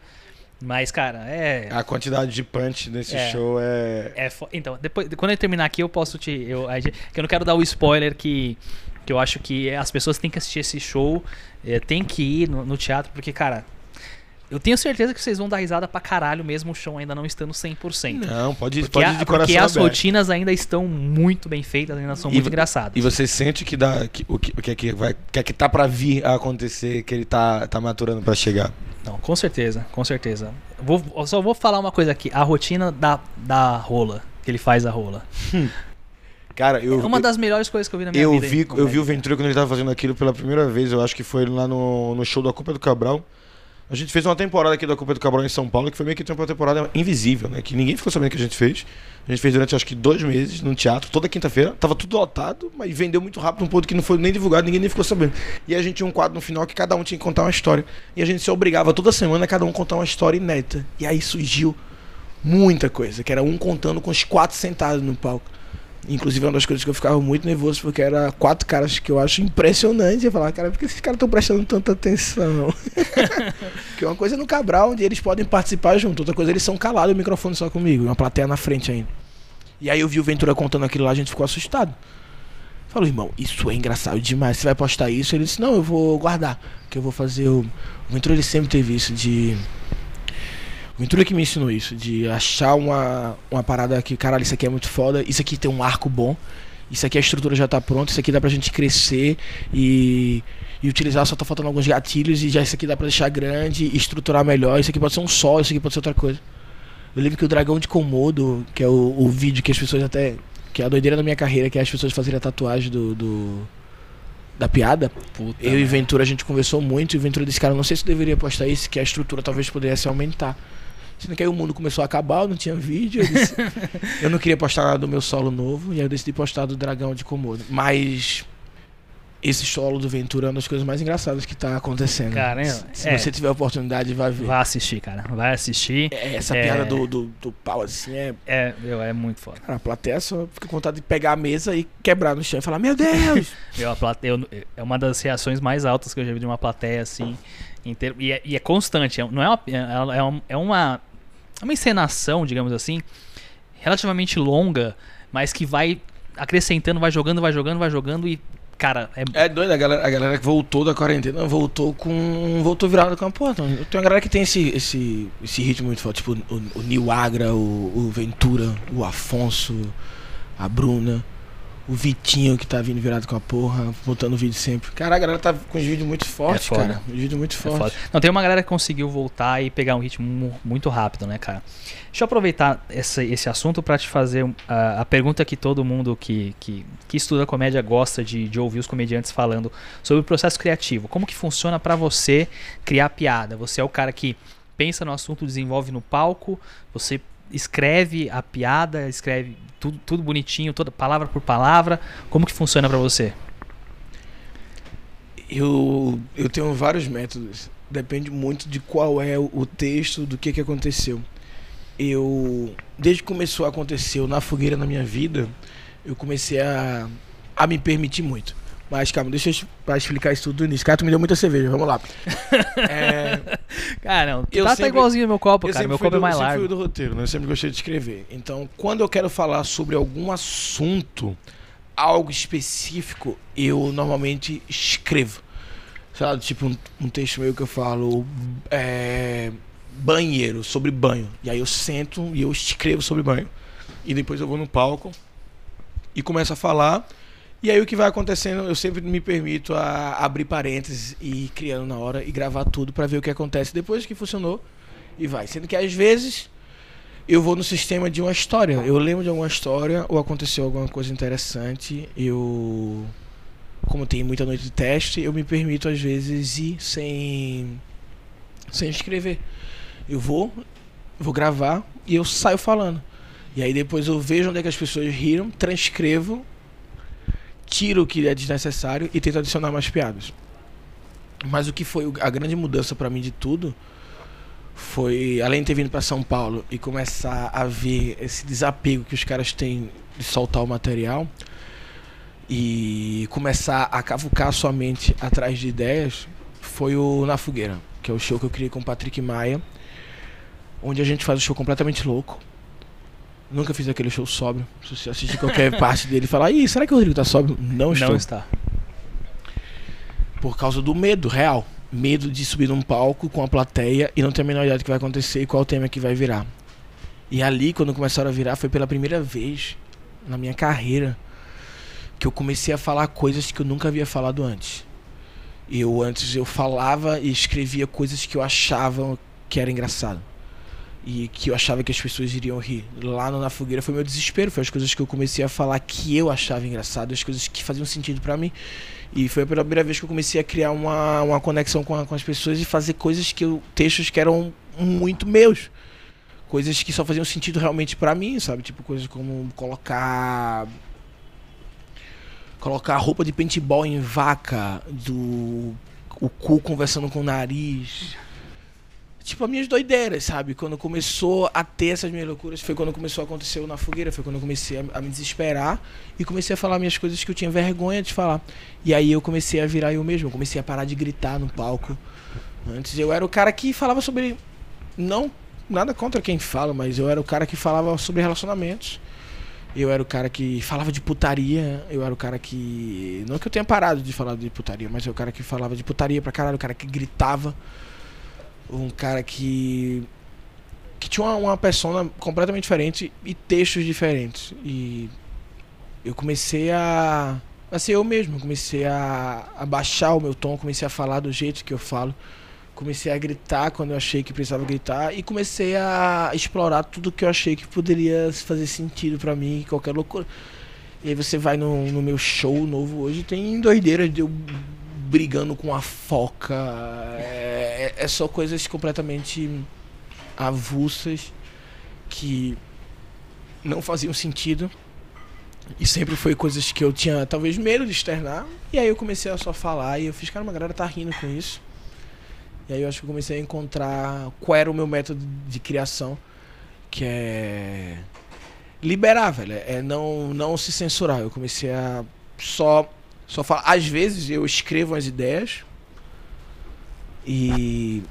Mas, cara, é. A quantidade de punch nesse É. show é. É fo- então, depois, quando eu terminar aqui, eu posso te. Eu, que eu não quero dar o spoiler que Que eu acho que as pessoas têm que assistir esse show, é, tem que ir no, no teatro, porque, cara, eu tenho certeza que vocês vão dar risada pra caralho, mesmo o show ainda não estando 100%. Não, pode, Porque, pode a- ir de porque coração as aberto. rotinas ainda estão muito bem feitas, ainda são E muito engraçadas. E você sente que dá que, o, que, o que é que vai, que é que tá pra vir a acontecer, que ele tá, tá maturando pra chegar. Não, com certeza, com certeza. Vou, eu só vou falar uma coisa aqui. A rotina da, da rola, que ele faz a rola. Cara, eu é uma das melhores coisas que eu vi na minha eu vida. vi, eu vi o. Ventura quando ele tava fazendo aquilo pela primeira vez, eu acho que foi lá no, no show da Copa do Cabral. A gente fez uma temporada aqui da Copa do Cabral em São Paulo, que foi meio que uma temporada invisível, né? Que ninguém ficou sabendo que a gente fez. A gente fez durante acho que dois meses no teatro, toda quinta-feira. Tava tudo lotado, mas vendeu muito rápido, um ponto que não foi nem divulgado, ninguém nem ficou sabendo. E a gente tinha um quadro no final que cada um tinha que contar uma história. E a gente se obrigava toda semana a cada um contar uma história inédita. E aí surgiu muita coisa, que era um contando com os quatro sentados no palco. Inclusive, é uma das coisas que eu ficava muito nervoso, porque era quatro caras que eu acho impressionante. Eu falava, cara, por que esses caras estão prestando tanta atenção? porque uma coisa é no Cabral, onde eles podem participar junto, outra coisa eles são calados, o microfone só comigo, e uma plateia na frente ainda. E aí eu vi o Ventura contando aquilo lá, a gente ficou assustado. Falou, irmão, isso é engraçado demais. Você vai postar isso? Ele disse, não, eu vou guardar. Que eu vou fazer o. O Ventura ele sempre teve isso de. O Ventura que me ensinou isso, de achar uma, uma parada que, caralho, isso aqui é muito foda, isso aqui tem um arco bom, isso aqui a estrutura já tá pronta, isso aqui dá pra gente crescer e, e utilizar, só tá faltando alguns gatilhos e já isso aqui dá pra deixar grande e estruturar melhor, isso aqui pode ser um sol, isso aqui pode ser outra coisa. Eu lembro que o Dragão de Komodo, que é o, o vídeo que as pessoas até. que é a doideira da minha carreira, que é as pessoas fazerem a tatuagem do. do- da piada. Puta, Eu e. Ventura a gente conversou muito e o Ventura disse, cara, não sei se deveria postar isso, que a estrutura talvez pudesse aumentar. Sendo que aí o mundo começou a acabar, eu não tinha vídeo. Eu, disse- eu não queria postar nada do meu solo novo, e aí eu decidi postar do Dragão de Komodo. Mas esse solo do Ventura é uma das coisas mais engraçadas que tá acontecendo. Se é. você tiver a oportunidade, vai ver. Vai assistir, cara. Vai assistir. É, Essa É. piada do, do, do pau assim é. É, meu, é muito foda. Cara, a plateia só fica com vontade de pegar a mesa e quebrar no chão e falar: Meu Deus! Meu, a plateia, eu- é uma das reações mais altas que eu já vi de uma plateia, assim. E, é, e é constante. é- não é uma, é, é um- é uma, uma encenação, digamos assim, relativamente longa, mas que vai acrescentando, vai jogando, vai jogando, vai jogando e, cara, é, É doido, a galera, a galera que voltou da quarentena voltou com. voltou virada com a porra. Tem uma galera que tem esse, esse, esse ritmo muito forte, tipo o, o Nil Agra, o, o Ventura, o Afonso, a Bruna, o Vitinho que tá vindo virado com a porra, botando vídeo sempre. Cara, a galera tá com os vídeos muito fortes, foda. cara. Os vídeos muito É fortes. foda. Não, tem uma galera que conseguiu voltar e pegar um ritmo mu- muito rápido, né, cara? Deixa eu aproveitar esse, esse assunto pra te fazer a, a pergunta que todo mundo que, que, que estuda comédia gosta de, de ouvir os comediantes falando sobre o processo criativo. Como que funciona pra você criar piada? Você é o cara que pensa no assunto, desenvolve no palco, você escreve a piada, escreve tudo, tudo bonitinho, toda palavra por palavra. Como que funciona pra você? Eu, eu tenho vários métodos. Depende muito de qual é o, texto, do que, que aconteceu. Eu, desde que começou a acontecer na fogueira na minha vida, eu comecei a, a me permitir muito. Mas calma, deixa eu pra explicar isso tudo do início. Cara, tu me deu muita cerveja, vamos lá. É, Cara, não, Eu tá, tá sempre- igualzinho ao meu copo, eu cara. sempre Meu copo é do- mais sempre largo. fui do roteiro, né? Eu sempre gostei de escrever. Então, quando eu quero falar sobre algum assunto, algo específico, eu normalmente escrevo. Lá, tipo um, um texto meu que eu falo é, banheiro, sobre banho. E aí eu sento e eu escrevo sobre banho. E depois eu vou no palco e começo a falar. E aí o que vai acontecendo, eu sempre me permito a abrir parênteses e ir criando na hora e gravar tudo pra ver o que acontece depois que funcionou e vai. Sendo que às vezes eu vou no sistema de uma história. Eu lembro de alguma história ou aconteceu alguma coisa interessante, eu como tem muita noite de teste, eu me permito às vezes ir sem sem escrever. Eu vou, vou gravar e eu saio falando. E aí depois eu vejo onde é que as pessoas riram, transcrevo, tiro o que é desnecessário e tento adicionar mais piadas. Mas o que foi a grande mudança pra mim de tudo foi, além de ter vindo pra São Paulo e começar a ver esse desapego que os caras têm de soltar o material e começar a cavucar sua mente atrás de ideias, foi o Na Fogueira, que é o show que eu criei com o Patrick Maia, onde a gente faz um show completamente louco. Nunca fiz aquele show sóbrio. Se você assistir qualquer parte dele e falar, ih, será que o Rodrigo tá sóbrio? Não estou. Não está. Por causa do medo real. Medo de subir num palco com a plateia e não ter a menor ideia do que vai acontecer e qual tema que vai virar. E ali, quando começaram a virar, foi pela primeira vez na minha carreira que eu comecei a falar coisas que eu nunca havia falado antes. Eu antes eu falava e escrevia coisas que eu achava que era engraçado. E que eu achava que as pessoas iriam rir. Lá Na Fogueira foi meu desespero, foi as coisas que eu comecei a falar que eu achava engraçado, as coisas que faziam sentido para mim. E foi a primeira vez que eu comecei a criar uma, uma conexão com, a, com as pessoas e fazer coisas que eu. textos que eram muito meus. Coisas que só faziam sentido realmente para mim, sabe? Tipo, coisas como colocar colocar roupa de paintball em vaca, do o cu conversando com o nariz. Tipo, as minhas doideiras, sabe? Quando começou a ter essas minhas loucuras, foi quando começou a acontecer na fogueira, foi quando eu comecei a, a, me desesperar e comecei a falar minhas coisas que eu tinha vergonha de falar. E aí eu comecei a virar eu mesmo, eu comecei a parar de gritar no palco. Antes eu era o cara que falava sobre. Não nada contra quem fala, mas eu era o cara que falava sobre relacionamentos. Eu era o cara que falava de putaria. Eu era o cara que. Não que eu tenha parado de falar de putaria, mas eu era o cara que falava de putaria pra caralho, o cara que gritava. Um cara que. que tinha uma, uma persona completamente diferente e textos diferentes. E eu comecei a. a ser eu mesmo. Comecei a, a baixar o meu tom, comecei a falar do jeito que eu falo comecei a gritar quando eu achei que precisava gritar e comecei a explorar tudo que eu achei que poderia fazer sentido para mim, qualquer loucura. E aí você vai no, no meu show novo hoje, tem doideiras de eu brigando com a foca. É, é, só coisas completamente avulsas que não faziam sentido. E sempre foi coisas que eu tinha talvez medo de externar. E aí eu comecei a só falar e eu fiz, cara, uma galera tá rindo com isso. E aí eu acho que eu comecei a encontrar qual era o meu método de criação, que é liberar, velho, é não não se censurar. Eu comecei a só só falar, às vezes eu escrevo as ideias e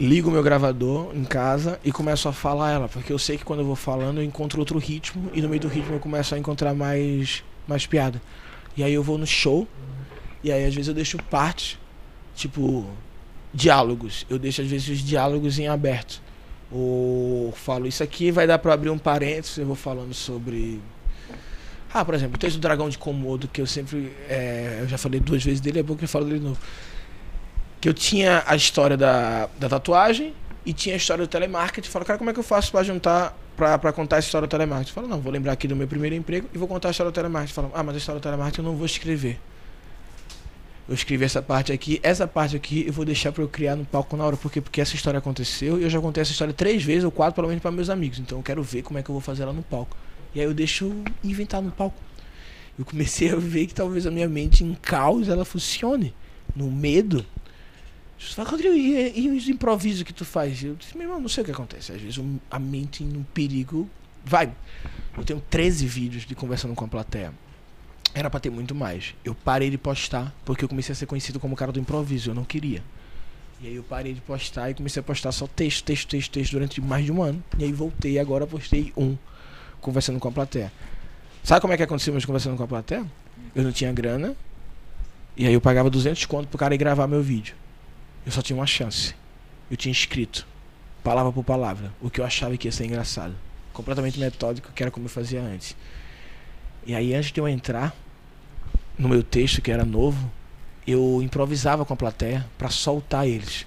ligo meu gravador em casa e começo a falar ela, porque eu sei que quando eu vou falando eu encontro outro ritmo e no meio do ritmo eu começo a encontrar mais mais piada. E aí eu vou no show e aí às vezes eu deixo parte, tipo, diálogos. Eu deixo às vezes os diálogos em aberto. Ou falo, isso aqui vai dar para abrir um parênteses, eu vou falando sobre. Ah, por exemplo, o texto do Dragão de Komodo, que eu sempre. É, eu já falei duas vezes dele, é bom que eu falo dele de novo. Que eu tinha a história da, da tatuagem e tinha a história do telemarketing. Falo, cara, como é que eu faço para juntar, para contar a história do telemarketing? Falo, não, vou lembrar aqui do meu primeiro emprego e vou contar a história do telemarketing. Falo, ah, mas a história do telemarketing eu não vou escrever eu escrevi essa parte aqui, essa parte aqui eu vou deixar para eu criar no palco na hora, porque porque essa história aconteceu e eu já contei essa história três vezes ou quatro pelo menos para meus amigos, então eu quero ver como é que eu vou fazer ela no palco. E aí eu deixo inventar no palco. Eu comecei a ver que talvez a minha mente em caos ela funcione no medo. Fala, Rodrigo, e, e os improvisos que tu faz? Eu disse, meu irmão, não sei o que acontece. Às vezes a mente em um perigo vai. Eu tenho 13 vídeos de conversando com a plateia. Era pra ter muito mais. Eu parei de postar porque eu comecei a ser conhecido como o cara do improviso. Eu não queria. E aí eu parei de postar e comecei a postar só texto, texto, texto, texto durante mais de um ano. E aí voltei agora postei um conversando com a plateia. Sabe como é que aconteceu meus conversando com a plateia? Eu não tinha grana. E aí eu pagava 200 conto pro cara ir gravar meu vídeo. Eu só tinha uma chance. Eu tinha escrito, palavra por palavra, o que eu achava que ia ser engraçado. Completamente metódico, que era como eu fazia antes. E aí antes de eu entrar, no meu texto, que era novo, eu improvisava com a plateia para soltar eles.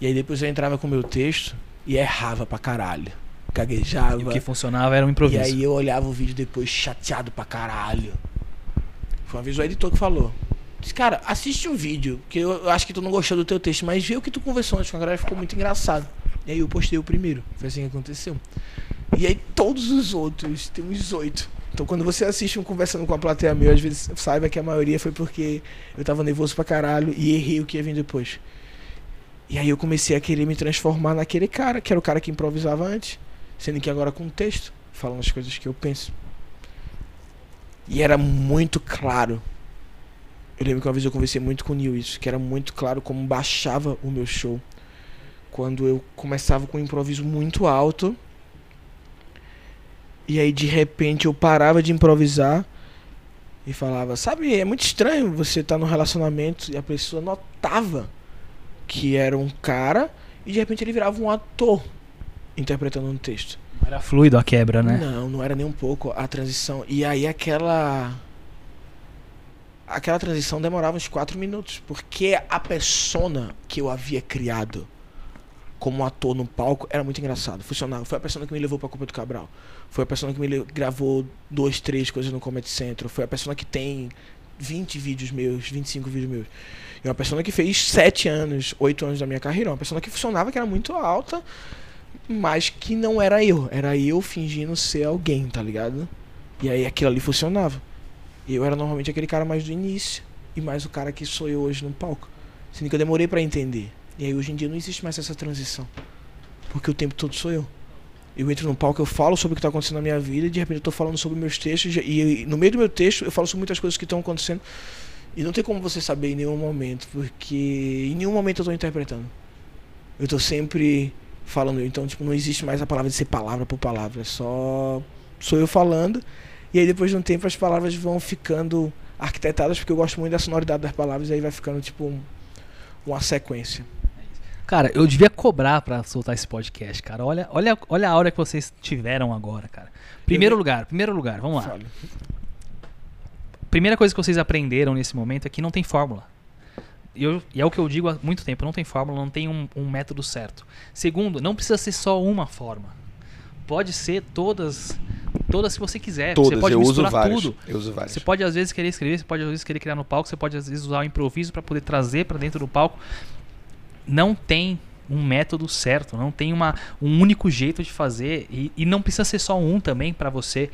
E aí depois eu entrava com o meu texto e errava pra caralho. Gaguejava. E o que funcionava era um improviso. E aí eu olhava o vídeo depois chateado pra caralho. Foi uma vez o editor que falou. Disse, cara, assiste o um vídeo, que eu acho que tu não gostou do teu texto, mas vê o que tu conversou antes com a galera, ficou muito engraçado. E aí eu postei o primeiro. Foi assim que aconteceu. E aí todos os outros, tem uns oito então quando você assiste um conversando com a plateia meu, às vezes saiba que a maioria foi porque eu tava nervoso pra caralho e errei o que ia vir depois. E aí eu comecei a querer me transformar naquele cara, que era o cara que improvisava antes, sendo que agora com texto, falando as coisas que eu penso. E era muito claro. Eu lembro que uma vez eu conversei muito com o Neil isso, que era muito claro como baixava o meu show. Quando eu começava com um improviso muito alto e aí de repente eu parava de improvisar E falava, sabe, é muito estranho você estar num relacionamento e a pessoa notava que era um cara e de repente ele virava um ator interpretando um texto. Era fluido a quebra, né? Não, não era nem um pouco a transição. E aí aquela. Aquela transição demorava uns 4 minutos. Porque a persona que eu havia criado como ator no palco era muito engraçado. Funcionava. Foi a persona que me levou pra Copa do Cabral. Foi a persona que me gravou dois, três coisas no Comedy Central. Foi a persona que tem 20 vídeos meus, 25 vídeos meus. E uma persona que fez 7 anos, 8 anos da minha carreira. Uma persona que funcionava, que era muito alta, mas que não era eu. Era eu fingindo ser alguém, tá ligado? E aí aquilo ali funcionava. Eu era normalmente aquele cara mais do início e mais o cara que sou eu hoje no palco. Sendo que eu demorei pra entender. E aí hoje em dia não existe mais essa transição. Porque o tempo todo sou eu. Eu entro no palco, eu falo sobre o que tá acontecendo na minha vida e de repente eu tô falando sobre meus textos e no meio do meu texto eu falo sobre muitas coisas que estão acontecendo. E não tem como você saber em nenhum momento, porque em nenhum momento eu tô interpretando. Eu tô sempre falando, então tipo, não existe mais a palavra de ser palavra por palavra, é só sou eu falando. E aí depois de um tempo as palavras vão ficando arquitetadas, porque eu gosto muito da sonoridade das palavras, e aí vai ficando tipo um- uma sequência. Cara, eu devia cobrar pra soltar esse podcast, cara. Olha, olha, olha a hora que vocês tiveram agora, cara. Primeiro Eu- lugar, primeiro lugar, vamos lá. Fale. Primeira coisa que vocês aprenderam nesse momento é que não tem fórmula. E, eu- e é o que eu digo há muito tempo, não tem fórmula, não tem um, um método certo. Segundo, não precisa ser só uma forma. Pode ser todas, todas que você quiser. você Todas, pode eu uso misturar várias. tudo. Eu uso várias. Você pode às vezes querer escrever, você pode às vezes querer criar no palco, você pode às vezes usar o improviso para poder trazer para dentro do palco. Não tem um método certo, não tem uma, um único jeito de fazer e, e não precisa ser só um também para você.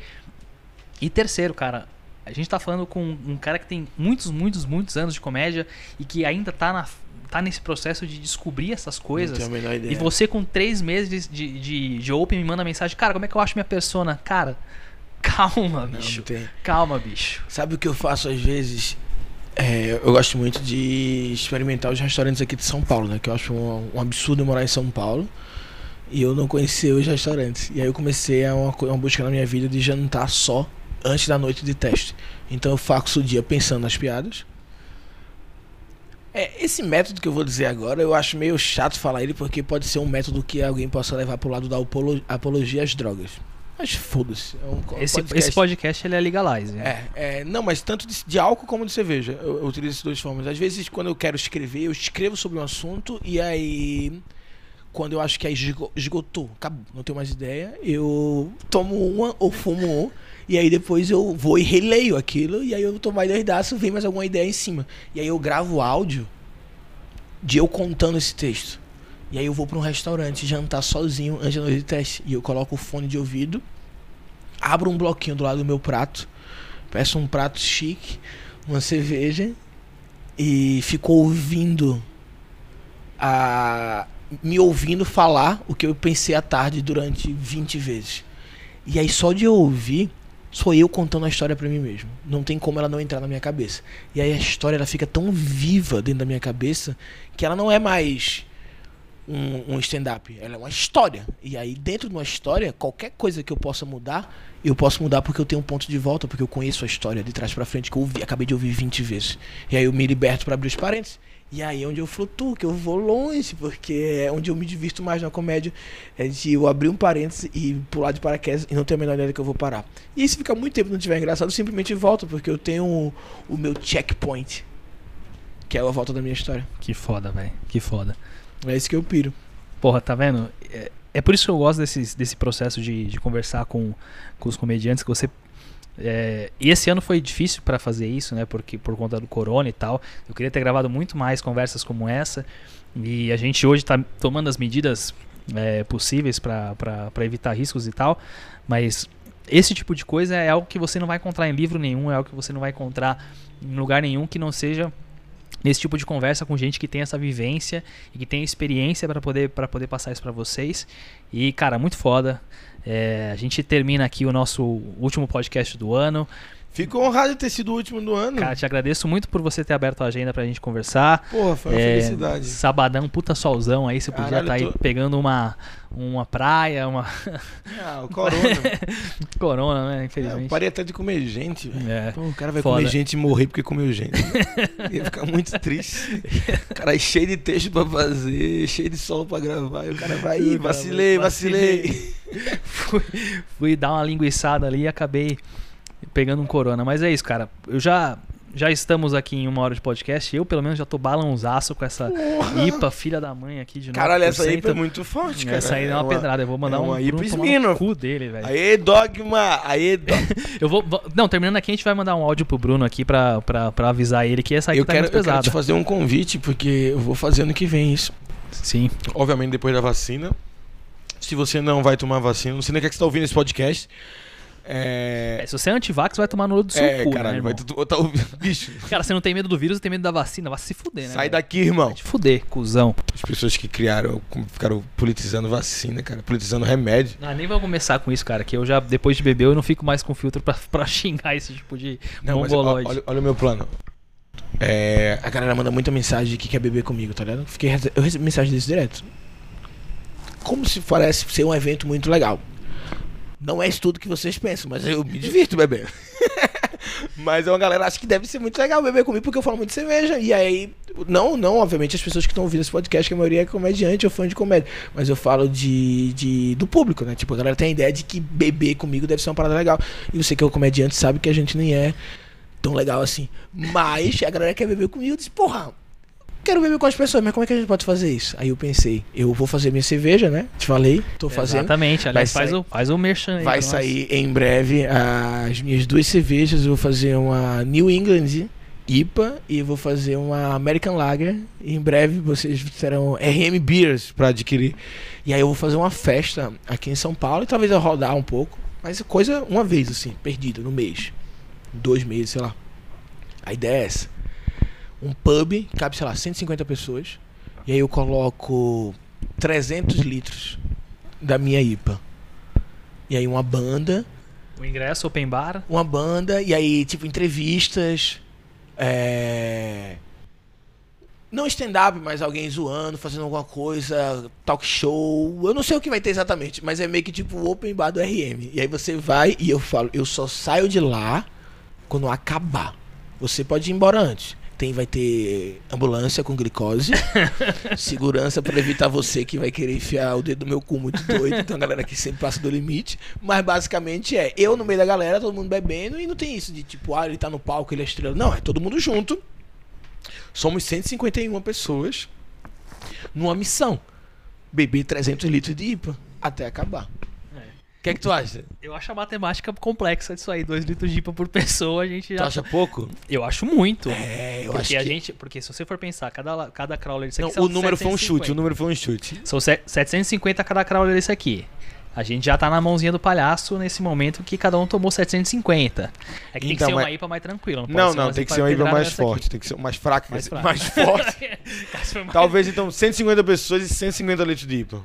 E terceiro, cara, a gente tá falando com um cara que tem muitos, muitos, muitos anos de comédia e que ainda tá, na, tá nesse processo de descobrir essas Não coisas. tenho a ideia. E você com três meses de, de, de Open me manda mensagem, cara, como é que eu acho minha persona? Cara, calma, Não, bicho. não. Calma, bicho. Sabe o que eu faço às vezes? É, eu gosto muito de experimentar os restaurantes aqui de São Paulo, né? Que eu acho um, um absurdo morar em São Paulo e eu não conhecia os restaurantes. E aí eu comecei a uma, uma busca na minha vida de jantar só antes da noite de teste. Então eu faço o dia pensando nas piadas. É, esse método que eu vou dizer agora, eu acho meio chato falar ele porque pode ser um método que alguém possa levar pro lado da apolo- apologia às drogas. Mas foda-se. É um Esse podcast. esse podcast ele é legalize. né? É, é, não, mas tanto de, de álcool como de cerveja. Eu, eu utilizo essas duas formas. Às vezes, quando eu quero escrever, eu escrevo sobre um assunto e aí, quando eu acho que aí esgo- esgotou, acabou, não tenho mais ideia, eu tomo uma ou fumo um e aí depois eu vou e releio aquilo e aí eu tomo mais dois daços, vem mais alguma ideia em cima. E aí eu gravo áudio de eu contando esse texto. E aí eu vou pra um restaurante jantar sozinho antes da noite de teste. E eu coloco o fone de ouvido, abro um bloquinho do lado do meu prato, peço um prato chique, uma cerveja e fico ouvindo a me ouvindo falar o que eu pensei à tarde durante 20 vezes. E aí só de eu ouvir sou eu contando a história pra mim mesmo. Não tem como ela não entrar na minha cabeça. E aí a história ela fica tão viva dentro da minha cabeça que ela não é mais um, um stand-up. Ela é uma história. E aí, dentro de uma história, qualquer coisa que eu possa mudar, eu posso mudar porque eu tenho um ponto de volta, porque eu conheço a história de trás pra frente, que eu ouvi, acabei de ouvir 20 vezes. E aí eu me liberto pra abrir os parênteses. E aí é onde eu flutuo, que eu vou longe, porque é onde eu me divirto mais na comédia. É de eu abrir um parênteses e pular de paraquedas e não ter a menor ideia que eu vou parar. E se ficar muito tempo e não tiver engraçado, eu simplesmente volto, porque eu tenho o, o meu checkpoint, que é a volta da minha história. Que foda, velho. Que foda. É isso que eu piro. Porra, tá vendo? É, é por isso que eu gosto desse, desse processo de, de conversar com, com os comediantes, que você. É, e esse ano foi difícil pra fazer isso, né? Porque por conta do corona e tal. Eu queria ter gravado muito mais conversas como essa. E a gente hoje tá tomando as medidas é, possíveis pra evitar riscos e tal. Mas esse tipo de coisa é algo que você não vai encontrar em livro nenhum, é algo que você não vai encontrar em lugar nenhum que não seja nesse tipo de conversa com gente que tem essa vivência e que tem experiência para poder para poder passar isso para vocês. E cara, muito foda. É, a gente termina aqui o nosso último podcast do ano. Fico honrado de ter sido o último do ano. Cara, te agradeço muito por você ter aberto a agenda pra gente conversar. Porra, foi uma É, felicidade. Sabadão, puta solzão aí, você podia estar aí eu tô- pegando uma, uma praia, uma Ah, o corona. corona, né? É, eu Infelizmente. parei até de comer gente, velho. É. Pô, o cara vai Foda. comer gente e morrer porque comeu gente. Ia ficar muito triste. O cara é cheio de texto pra fazer, cheio de solo pra gravar. E o cara vai, "Ih, vacilei, vacilei. fui, fui dar uma linguiçada ali e acabei pegando um corona. Mas é isso, cara. Eu já. Já estamos aqui em uma hora de podcast. Eu, pelo menos, já tô balãozaço com essa IPA, filha da mãe aqui de novo. Caralho, essa aí foi muito forte, cara. Essa aí é uma, pedrada. Eu vou mandar é um uma Bruno IPA tomar no Smirnoff. cu dele, velho. Aê, Dogma! Aê, Dogma! Eu vou, vou- Não, terminando aqui, a gente vai mandar um áudio pro Bruno aqui pra, pra, pra avisar ele que essa aqui Eu tá quero, muito eu quero pesada. te fazer um convite, porque eu vou fazer ano que vem isso. Sim. Obviamente depois da vacina. Se você não vai tomar vacina, não sei nem o que, é que você tá ouvindo esse podcast. É. É, se você é antivax, vai tomar no olho do seu É, cu, né, caralho, irmão? vai tu, tá ouvindo. Bicho, Cara, você não tem medo do vírus, você tem medo da vacina. Vai se fuder, né? sai velho? daqui, irmão. Vai te fuder, cuzão. As pessoas que criaram, ficaram politizando vacina, cara, politizando remédio. Ah, nem vou começar com isso, cara, que eu já, depois de beber, eu não fico mais com filtro pra, pra xingar esse tipo de Não, mas mongoloide. olha, olha o meu plano. É, a galera manda muita mensagem de que quer beber comigo, tá ligado? Fiquei, eu recebo mensagem desse direto. Como se parece ser um evento muito legal. Não é isso tudo que vocês pensam, mas eu me divirto bebendo. mas é uma galera acha que deve ser muito legal beber comigo porque eu falo muito de cerveja. E aí, não, não, obviamente, as pessoas que estão ouvindo esse podcast, que a maioria é comediante ou fã de comédia. Mas eu falo de, de do público, né? Tipo, a galera tem a ideia de que beber comigo deve ser uma parada legal. E você que é o comediante sabe que a gente nem é tão legal assim. Mas a galera quer beber comigo. Eu disse, porra, quero beber com as pessoas, mas como é que a gente pode fazer isso? Aí eu pensei, eu vou fazer minha cerveja, né? Te falei, tô fazendo. Exatamente, aliás, faz, sair- o, faz o merchan aí. Vai sair em breve as minhas duas cervejas. Eu vou fazer uma New England IPA e vou fazer uma American Lager. E em breve vocês terão RM Beers para adquirir. E aí eu vou fazer uma festa aqui em São Paulo e talvez eu rodar um pouco. Mas coisa uma vez assim, perdido no mês. Dois meses, sei lá. A ideia é essa. Um pub, cabe, sei lá, 150 pessoas. E aí eu coloco 300 litros da minha IPA. E aí uma banda, O ingresso, open bar. uma banda, e aí, tipo, entrevistas. É. Não stand-up, mas alguém zoando, fazendo alguma coisa, talk show. Eu não sei o que vai ter exatamente, mas é meio que tipo o open bar do RM. E aí você vai e eu falo, eu só saio de lá quando acabar. Você pode ir embora antes. Tem, vai ter ambulância com glicose, segurança pra evitar você que vai querer enfiar o dedo no meu cu muito doido. Então a galera que sempre passa do limite. Mas basicamente é eu no meio da galera, todo mundo bebendo, e não tem isso de tipo, ah, ele tá no palco, ele é estrela. Não, é todo mundo junto. Somos 151 pessoas numa missão. Beber 300 litros de IPA até acabar. O que é que tu acha? Eu acho a matemática complexa disso aí. Dois litros de IPA por pessoa, a gente Tu já. acha pouco? Eu acho muito. É, eu porque acho a que... gente. Porque se você for pensar, cada, cada crawler disso Não, aqui são o número foi um 750. chute, o número foi um chute. São se- 750 cada crawler desse aqui. A gente já tá na mãozinha do palhaço nesse momento que cada um tomou 750. É que tem que Então, ser uma IPA mais tranquila. Não, Não, não, tem que ser uma IPA mais nessa aqui. forte, tem que ser mais fraca, Mais fraca. mais forte. Mais- Talvez então 150 pessoas e 150 litros de IPA.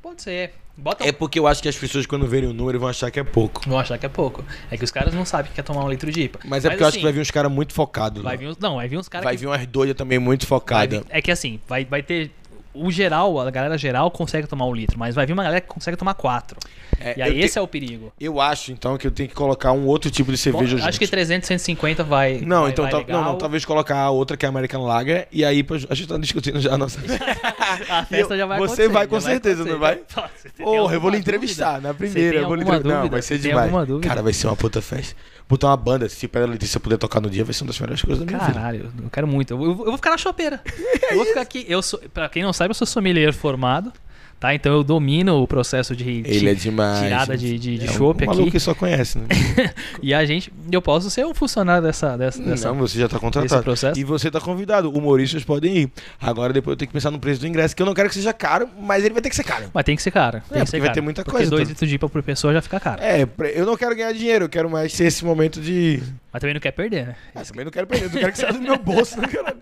Pode ser. Bota É porque eu acho que as pessoas quando verem o número vão achar que é pouco. Vão achar que é pouco. É que os caras não sabem que quer tomar um litro de IPA. Mas é porque eu acho assim, que vai vir uns caras muito focados. vai vir uns, Não, vai vir uns caras Vai que vir umas doidas também muito focadas. vir- É que assim, vai, vai ter. O geral, a galera geral consegue tomar um litro, mas vai vir uma galera que consegue tomar quatro. É, e aí eu, te- esse é o perigo. eu acho então que eu tenho que colocar um outro tipo de cerveja Bom, junto. acho que 300, 150 vai. Não, vai- então vai legal. não, não, talvez colocar a outra que é a American Lager e aí a gente tá discutindo já a nossa. A festa já vai Você vai com certeza, não vai? você tem Porra, eu vou lhe dúvida? entrevistar na primeira. Eu vou lhe entrevistar. Não, dúvida? vai ser demais. Cara, vai ser uma puta festa. Botar uma banda, se a Letícia puder tocar no dia, vai ser uma das melhores coisas da minha vida. Caralho, eu quero muito. Eu vou, eu vou ficar na chopeira. Eu vou ficar aqui. Eu sou, pra quem não sabe, eu sou sommelier formado. Tá? Então eu domino o processo de Ele é demais. tirada de, de, de é um maluco aqui. que só conhece, né? E a gente. Eu posso ser um funcionário dessa, dessa, dessa Não, você já tá desse contratado. E você tá convidado. Humoristas podem ir. Agora depois eu tenho que pensar no preço do ingresso, que eu não quero que seja caro, mas ele vai ter que ser caro. Mas tem que ser caro. Tem É, que ser porque vai caro. ter muita Porque coisa, dois tá? litros de IPA por pessoa já fica caro. É, eu não quero ganhar dinheiro, eu quero mais ser esse momento de. Mas também não quer perder, né? Ah, também não quero perder, eu quero que saia do meu bolso, né, caralho?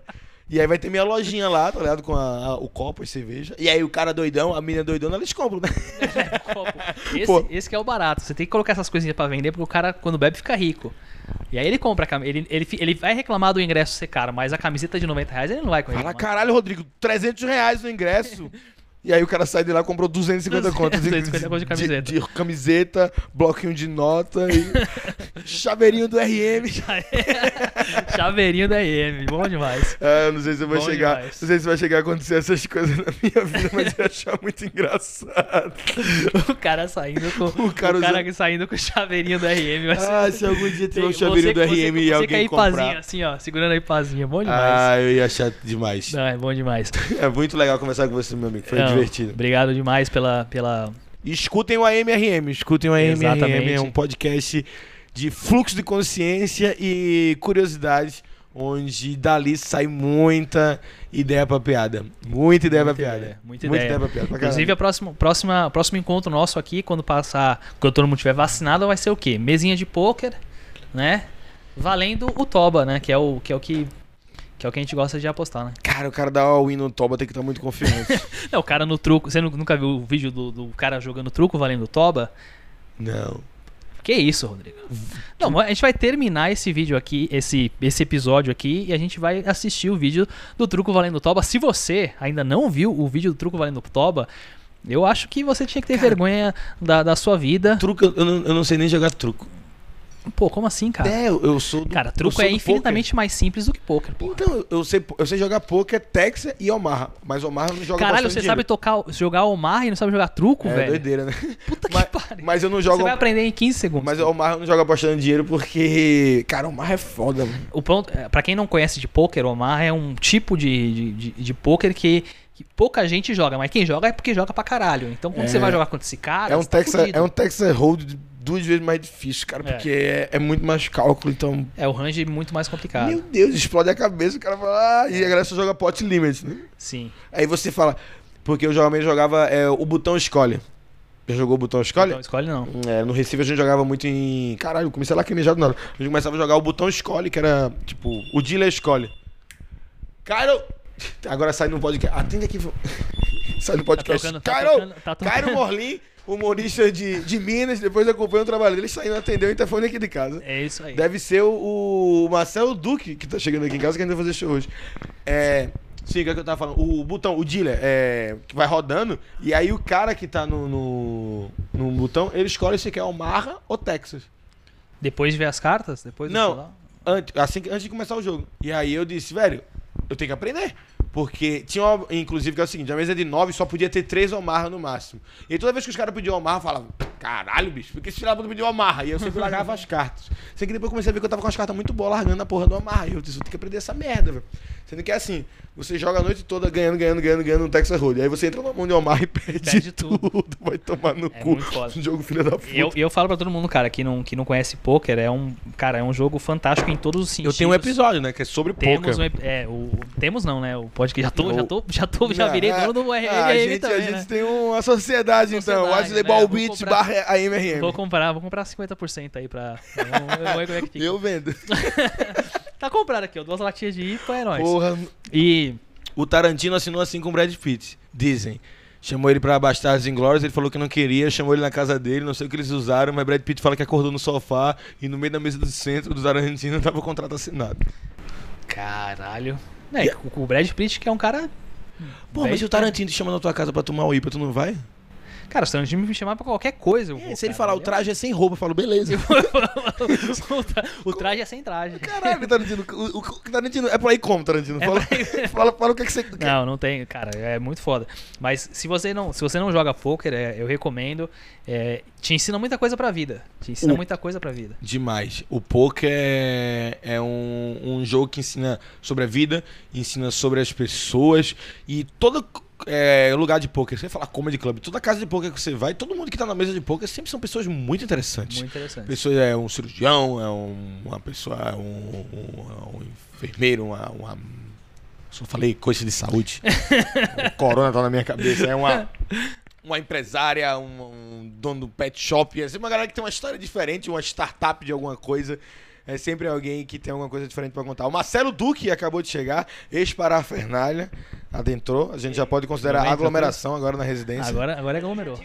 E aí vai ter minha lojinha lá, tá ligado? Com a- a- o copo e cerveja. E aí o cara doidão, a menina doidona, eles compram, né? Esse, Pô. esse que é o barato. Você tem que colocar essas coisinhas pra vender, porque o cara, quando bebe, fica rico. E aí ele compra a camiseta. Ele, ele, ele vai reclamar do ingresso ser caro, mas a camiseta de 90 reais ele não vai com Fala, caralho, Rodrigo, 300 reais no ingresso. E aí o cara sai de lá e comprou 250 contas de, 250 contas de camiseta. de camiseta, bloquinho de nota e chaveirinho do RM. Chaveirinho da EM, bom demais. Ah, eu não sei se vai chegar. demais. Não sei se vai chegar a acontecer essas coisas na minha vida, mas eu ia achar muito engraçado. O cara saindo com. O O cara cara, usando- saindo com o chaveirinho da RM. Ah, se algum dia tiver um chaveirinho do você- RM e você alguém com a comprar. ipazinha, assim, ó, segurando a ipazinha. Bom demais. Ah, eu ia achar demais. Não, é bom demais. É muito legal conversar com você, meu amigo. Foi Não, divertido. Obrigado demais pela. pela... Escutem o AMRM, escutem o AMRM, Exatamente. é um podcast de fluxo de consciência e curiosidades, onde dali sai muita ideia pra piada. Muita ideia Muita pra piada. ideia, muita ideia. pra piada. Inclusive, a próxima, próxima, próximo encontro nosso aqui, quando passar, quando todo mundo tiver vacinado, vai ser o quê? Mesinha de pôquer, né? Valendo o Toba, né? Que é o que, é o que, que é o que a gente gosta de apostar, né? Cara, o cara dá all-in no Toba tem que estar muito confiante. Não, o cara no truco. Você nu- nunca viu o vídeo do, do cara jogando truco valendo Toba? Não. Que isso, Rodrigo? Não, a gente vai terminar esse vídeo aqui, esse, esse episódio aqui, e a gente vai assistir o vídeo do Truco Valendo Toba. Se você ainda não viu o vídeo do Truco Valendo Toba, eu acho que você tinha que ter vergonha da, da sua vida. Truco, eu não, eu não sei nem jogar truco. Pô, como assim, cara? É, eu, sou do Cara, truco é infinitamente mais simples do que poker, pô. Então, eu- sei, eu sei jogar poker, Texas e Omaha. Mas Omaha não joga Caralho, bastante você dinheiro. sabe tocar, jogar Omar e não sabe jogar truco, É velho? doideira, né? Puta que Mas, pariu. mas eu não Você jogo. vai aprender em 15 segundos. Mas Omar não joga apostando dinheiro porque. Cara, Omar é foda, mano. O ponto, é, pra quem não conhece de o Omar é um tipo de, de, de, de poker que, que pouca gente joga, mas quem joga é porque joga pra caralho. Então quando É. você vai jogar contra esse cara, é, um você tá Texas, é um Texas Hold duas vezes mais difícil, cara, É. porque é, é muito mais cálculo, então. É o range muito mais complicado. Meu Deus, explode a cabeça, o cara fala. Ah, e a galera só joga pot limit, né? Sim. Aí você fala. Porque eu geralmente jogava é, o botão escolhe. Já jogou o botão escolhe? Então, escolhe não. É, no Recife a gente jogava muito em. Caralho, comecei a lacrimejar do nada. A gente começava a jogar o botão escolhe, que era tipo, o dealer escolhe. Cairo! Agora sai no podcast. Atende aqui. sai no podcast. tocando- tá Cairo! tocando- tá tocando. Cairo Morlin, humorista de, de Minas, depois acompanhou o trabalho dele, saindo atendeu o interfone aqui de casa. É isso aí. Deve ser o, o Marcelo Duque, que tá chegando aqui em casa, que a gente vai fazer show hoje. É. Sim, o que, é que eu tava falando? O botão, o dealer, é, que vai rodando, e aí o cara que tá no, no, no botão, ele escolhe se quer Omaha ou Texas. Depois de ver as cartas? Depois Não. Antes, assim, que- antes de começar o jogo. E aí eu disse, velho, eu tenho que aprender. Porque tinha, uma, inclusive, que é o seguinte, a mesa de 9 só podia ter 3 Omaha no máximo. E toda vez que os caras pediam Omaha, eu falava, caralho, bicho, por que esse filho da pediu Omaha? E eu sempre largava as cartas. Sei que depois eu comecei a ver que eu tava com as cartas muito boas largando a porra do Omaha. E eu disse, eu tenho que aprender essa merda, velho. Sendo que é assim, você joga a noite toda ganhando, ganhando, ganhando, ganhando no Texas Hold'em. Aí você entra na mão de Omaha e perde, Perde tudo. tudo. Vai tomar no É cu. muito foda. Um jogo filho da puta. E eu, eu falo pra todo mundo, cara, que não, que não conhece poker, é um, cara, é um jogo fantástico em todos os Eu sentidos. tenho um episódio, né, que é sobre Temos poker. um, é, o, temos não, né? O podcast já tô, O- já tô, já tô, já virei Ah, dono do URL ah, a aí gente, também, a gente né? tem uma sociedade, então. Sociedade, Wesley né? Ballbit Vou comprar- barra AMRM. Vou comprar, vou comprar 50% aí pra. Vamos ver como é que fica. Eu vendo. Tá comprado aqui, ó. Duas latinhas de IPA é nóis. Porra. E. O Tarantino assinou assim com o Brad Pitt. Dizem. Chamou ele pra Bastardos Inglórios, ele falou que não queria, chamou ele na casa dele, não sei o que eles usaram, mas Brad Pitt fala que acordou no sofá e no meio da mesa do centro do Tarantino tava o contrato assinado. Caralho. É, o o Brad Pitt, que é um cara. Pô, mas se o Tarantino te chama na tua casa pra tomar o IPA, tu não vai? Cara, se o Tarantino me chamar pra qualquer coisa. eu vou, É, se ele falar o traje é sem roupa, eu falo, beleza. o, tra- o traje é sem traje. Caralho, Tarantino, o, o, o Tarantino, é por aí como, Tarantino? É Fala, aí. fala, fala o que, é que você quer. Não, não tem, cara, é muito foda. Mas se você não, se você não joga poker, é, eu recomendo. é, te ensina muita coisa pra vida. Te ensina O- muita coisa pra vida. Demais. O poker é, é um, um jogo que ensina sobre a vida, ensina sobre as pessoas e todo é, lugar de poker. Você fala comedy club, toda casa de poker que você vai, todo mundo que tá na mesa de poker sempre são pessoas muito interessantes. Muito interessante. Pessoa é um cirurgião, é um- uma pessoa, é um, um- um enfermeiro, uma, uma- Só falei coisa de saúde. o corona tá na minha cabeça. É uma, uma empresária, um, um dono do pet shop. É uma galera que tem uma história diferente, uma startup de alguma coisa. É sempre alguém que tem alguma coisa diferente pra contar. O Marcelo Duque acabou de chegar, ex-parafernália, adentrou. A gente já pode considerar aglomeração agora na residência. Agora, agora é aglomerou.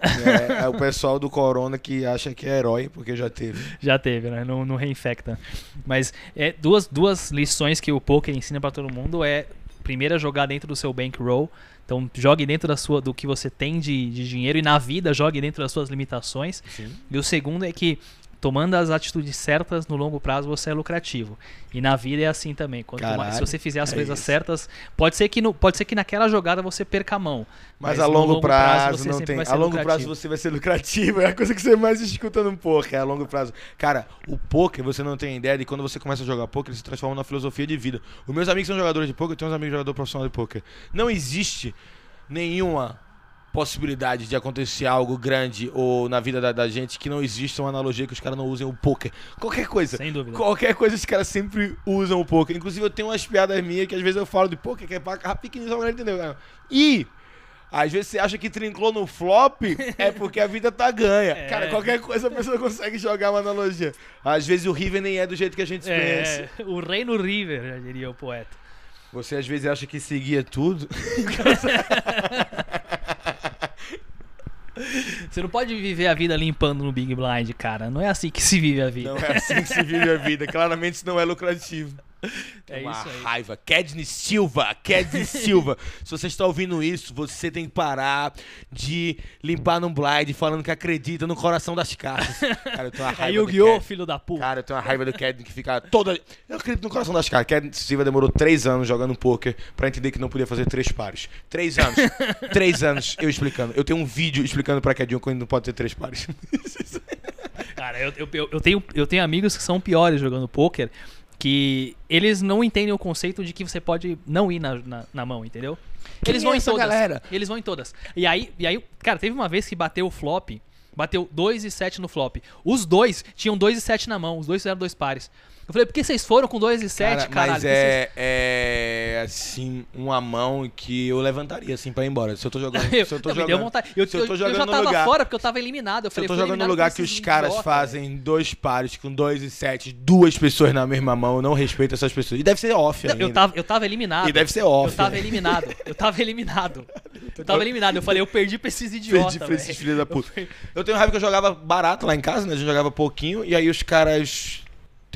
É, é o pessoal do Corona que acha que é herói, porque já teve. Já teve, né? Não, não reinfecta. Mas é, duas, duas lições que o poker ensina pra todo mundo é primeiro é jogar dentro do seu bankroll. Então jogue dentro da sua, do que você tem de, de dinheiro e na vida jogue dentro das suas limitações. E o segundo é que tomando as atitudes certas no longo prazo você é lucrativo. E na vida é assim também. Quanto mais, Caralho, se você fizer as é coisas isso. certas, pode ser que no, pode ser que naquela jogada você perca a mão. Mas, Mas a longo, longo prazo, prazo não tem. A longo prazo lucrativo. você vai ser lucrativo. É a coisa que você mais escuta no poker, é a longo prazo. Cara, o poker, você não tem ideia de quando você começa a jogar poker, ele se transforma numa filosofia de vida. Os meus amigos são jogadores de poker, eu tenho uns amigos jogadores profissionais de poker. Não existe nenhuma possibilidade de acontecer algo grande ou na vida da, da gente que não exista uma analogia que os caras não usem o poker. Qualquer coisa. Sem dúvida. Qualquer coisa os caras sempre usam o poker. Inclusive eu tenho umas piadas minhas que às vezes eu falo de poker, que é pra pequenininho, só pra entender. cara. E às vezes você acha que trincou no flop, é porque a vida tá ganha. É. Cara, qualquer coisa a pessoa consegue jogar uma analogia. Às vezes o River nem é do jeito que a gente pensa. É, o rei no River, já diria o poeta. Você às vezes acha que seguia tudo. Você não pode viver a vida limpando no Big Blind, cara. Não é assim que se vive a vida. Não é assim que se vive a vida. Claramente isso não é lucrativo. É uma isso aí. raiva. Kedney Silva, Kedney Silva. Se você está ouvindo isso, você tem que parar de limpar num blind falando que acredita no coração das cartas. Cara, eu tenho uma É raiva do Yu-Gi-Oh, filho da puta. Cara, eu tenho uma raiva do Kedney que fica toda. Eu acredito no coração das cartas. Kedney Silva demorou três anos jogando poker pra entender que não podia fazer três pares. Três anos. três anos eu explicando. Eu tenho um vídeo explicando pra Kedney quando não pode ter três pares. Cara, eu, eu, eu- eu tenho, eu tenho amigos que são piores jogando poker que eles não entendem o conceito de que você pode não ir na, na, na mão, entendeu? Eles Quem vão é em todas. galera? Eles vão em todas. E aí, e aí, cara, teve uma vez que bateu o flop, bateu 2 e 7 no flop. Os dois tinham 2 e 7 na mão, os dois fizeram dois pares. Eu falei, por que vocês foram com 2 e 7, Cara, caralho? mas que vocês- é, é assim, uma mão que eu levantaria assim pra ir embora. Se eu tô jogando. Eu, se eu tô não, jogando. Eu, se eu tô eu- eu jogando já tava lugar- fora porque eu tava eliminado. Eu Se eu falei, tô jogando no lugar que os caras idiota, fazem dois pares com dois e sete, duas pessoas na mesma mão, eu não respeito essas pessoas. E deve ser off Não, ainda. Eu tava, eu tava eliminado. E deve ser off. Eu tava eliminado. Eu tava eliminado. Eu tava eliminado. Eu falei, eu perdi pra esses idiotas. Perdi pra esses filhos da puta. Eu- Eu tenho raiva que eu jogava barato lá em casa, né? A gente jogava pouquinho, e aí os caras.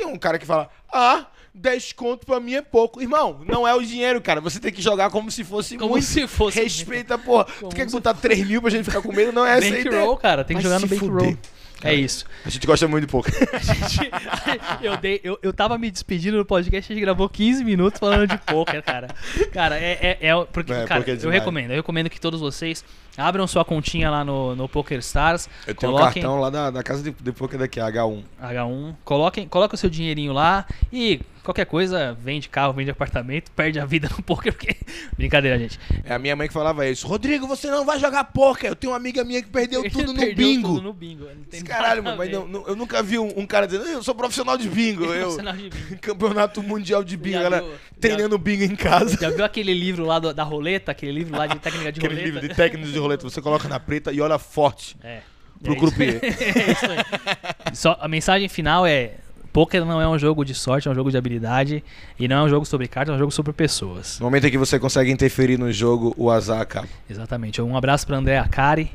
Tem um cara que fala: Ah, 10 conto pra mim é pouco. Irmão, não é o dinheiro, cara. Você tem que jogar como se fosse Como muito. se fosse Respeita, porra. Como tu quer botar 3 mil pra gente ficar com medo? Não é essa ideia. Cara. Tem que Vai jogar no bankroll. Fuder. É isso. A gente gosta muito de pouco. eu, dei, eu, eu tava me despedindo no podcast, a gente gravou 15 minutos falando de poker, cara. Cara, é. é, é porque, É, cara, poker é eu recomendo. Eu recomendo que todos vocês abram sua continha lá no, no Poker Stars. Eu tenho um coloquem cartão lá da, da casa de, de poker daqui, H1. H1. Coloquem, coloquem o seu dinheirinho lá e qualquer coisa, vende carro, vende apartamento, perde a vida no poker, porque. Brincadeira, gente. É a minha mãe que falava isso. Rodrigo, você não vai jogar poker. Eu tenho uma amiga minha que perdeu tudo no Perdeu bingo. tudo no bingo. Não Caralho, mano, mas não- não- eu nunca vi um, um cara dizendo, eu sou profissional de bingo. Eu, Profissional de bingo. campeonato mundial de bingo, Já galera. Treinando bingo em casa. Já viu aquele livro lá do- da roleta? Aquele livro lá de técnica de Aquele roleta? livro de técnicos de roleta, você coloca na preta e olha forte É. pro é. Isso. é isso aí. Só, a mensagem final é: Poker não é um jogo de sorte, é um jogo de habilidade. E não é um jogo sobre cartas, é um jogo sobre pessoas. No momento em que você consegue interferir no jogo, o azar acaba. Exatamente. Um abraço pra André Akari.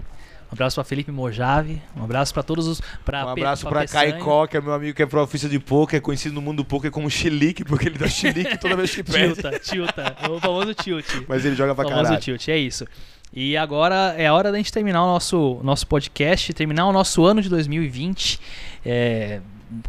Um abraço pra Felipe Mojave. Um abraço pra todos os. Pra Um abraço Peçanha. Caicó, que é meu amigo que é profissa de poker, conhecido no mundo do poker como chilique, porque ele dá chilique toda vez que perde. Tilta, tilta. O famoso tilt. Mas ele joga pra famoso caralho. tilt, é isso. E agora é a hora da gente terminar o nosso, nosso podcast, terminar o nosso ano de 2020. É,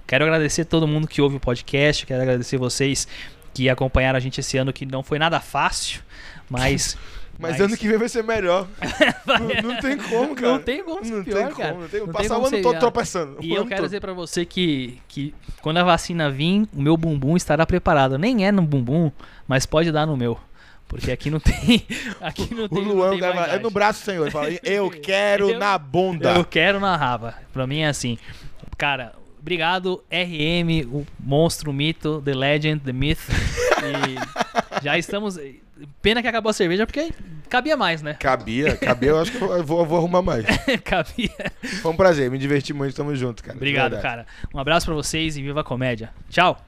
quero agradecer todo mundo que ouve o podcast, quero agradecer vocês que acompanharam a gente esse ano, que não foi nada fácil, mas. Mas, ano que vem vai ser melhor. não, não tem como, cara. Não tem como Não pior, tem cara. como. Não tem como. Não tem Passar como o ano todo pior. tropeçando. E o eu quero todo. dizer pra você que, que quando a vacina vir, o meu bumbum estará preparado. Nem é no bumbum, mas pode dar no meu. Porque aqui não tem. Aqui não O tem. não Luan, tem o é no braço, senhor. Ele fala, eu quero Eu- na bunda. Eu quero na raba. Pra mim é assim. Cara, obrigado, RM, o monstro, o mito, The Legend, The Myth. E já estamos. Pena que acabou a cerveja, porque cabia mais, né? Cabia, cabia, eu acho que eu vou, eu vou arrumar mais. cabia. Foi um prazer, me diverti muito, tamo junto, cara. Obrigado, cara. Um abraço pra vocês e viva a comédia. Tchau!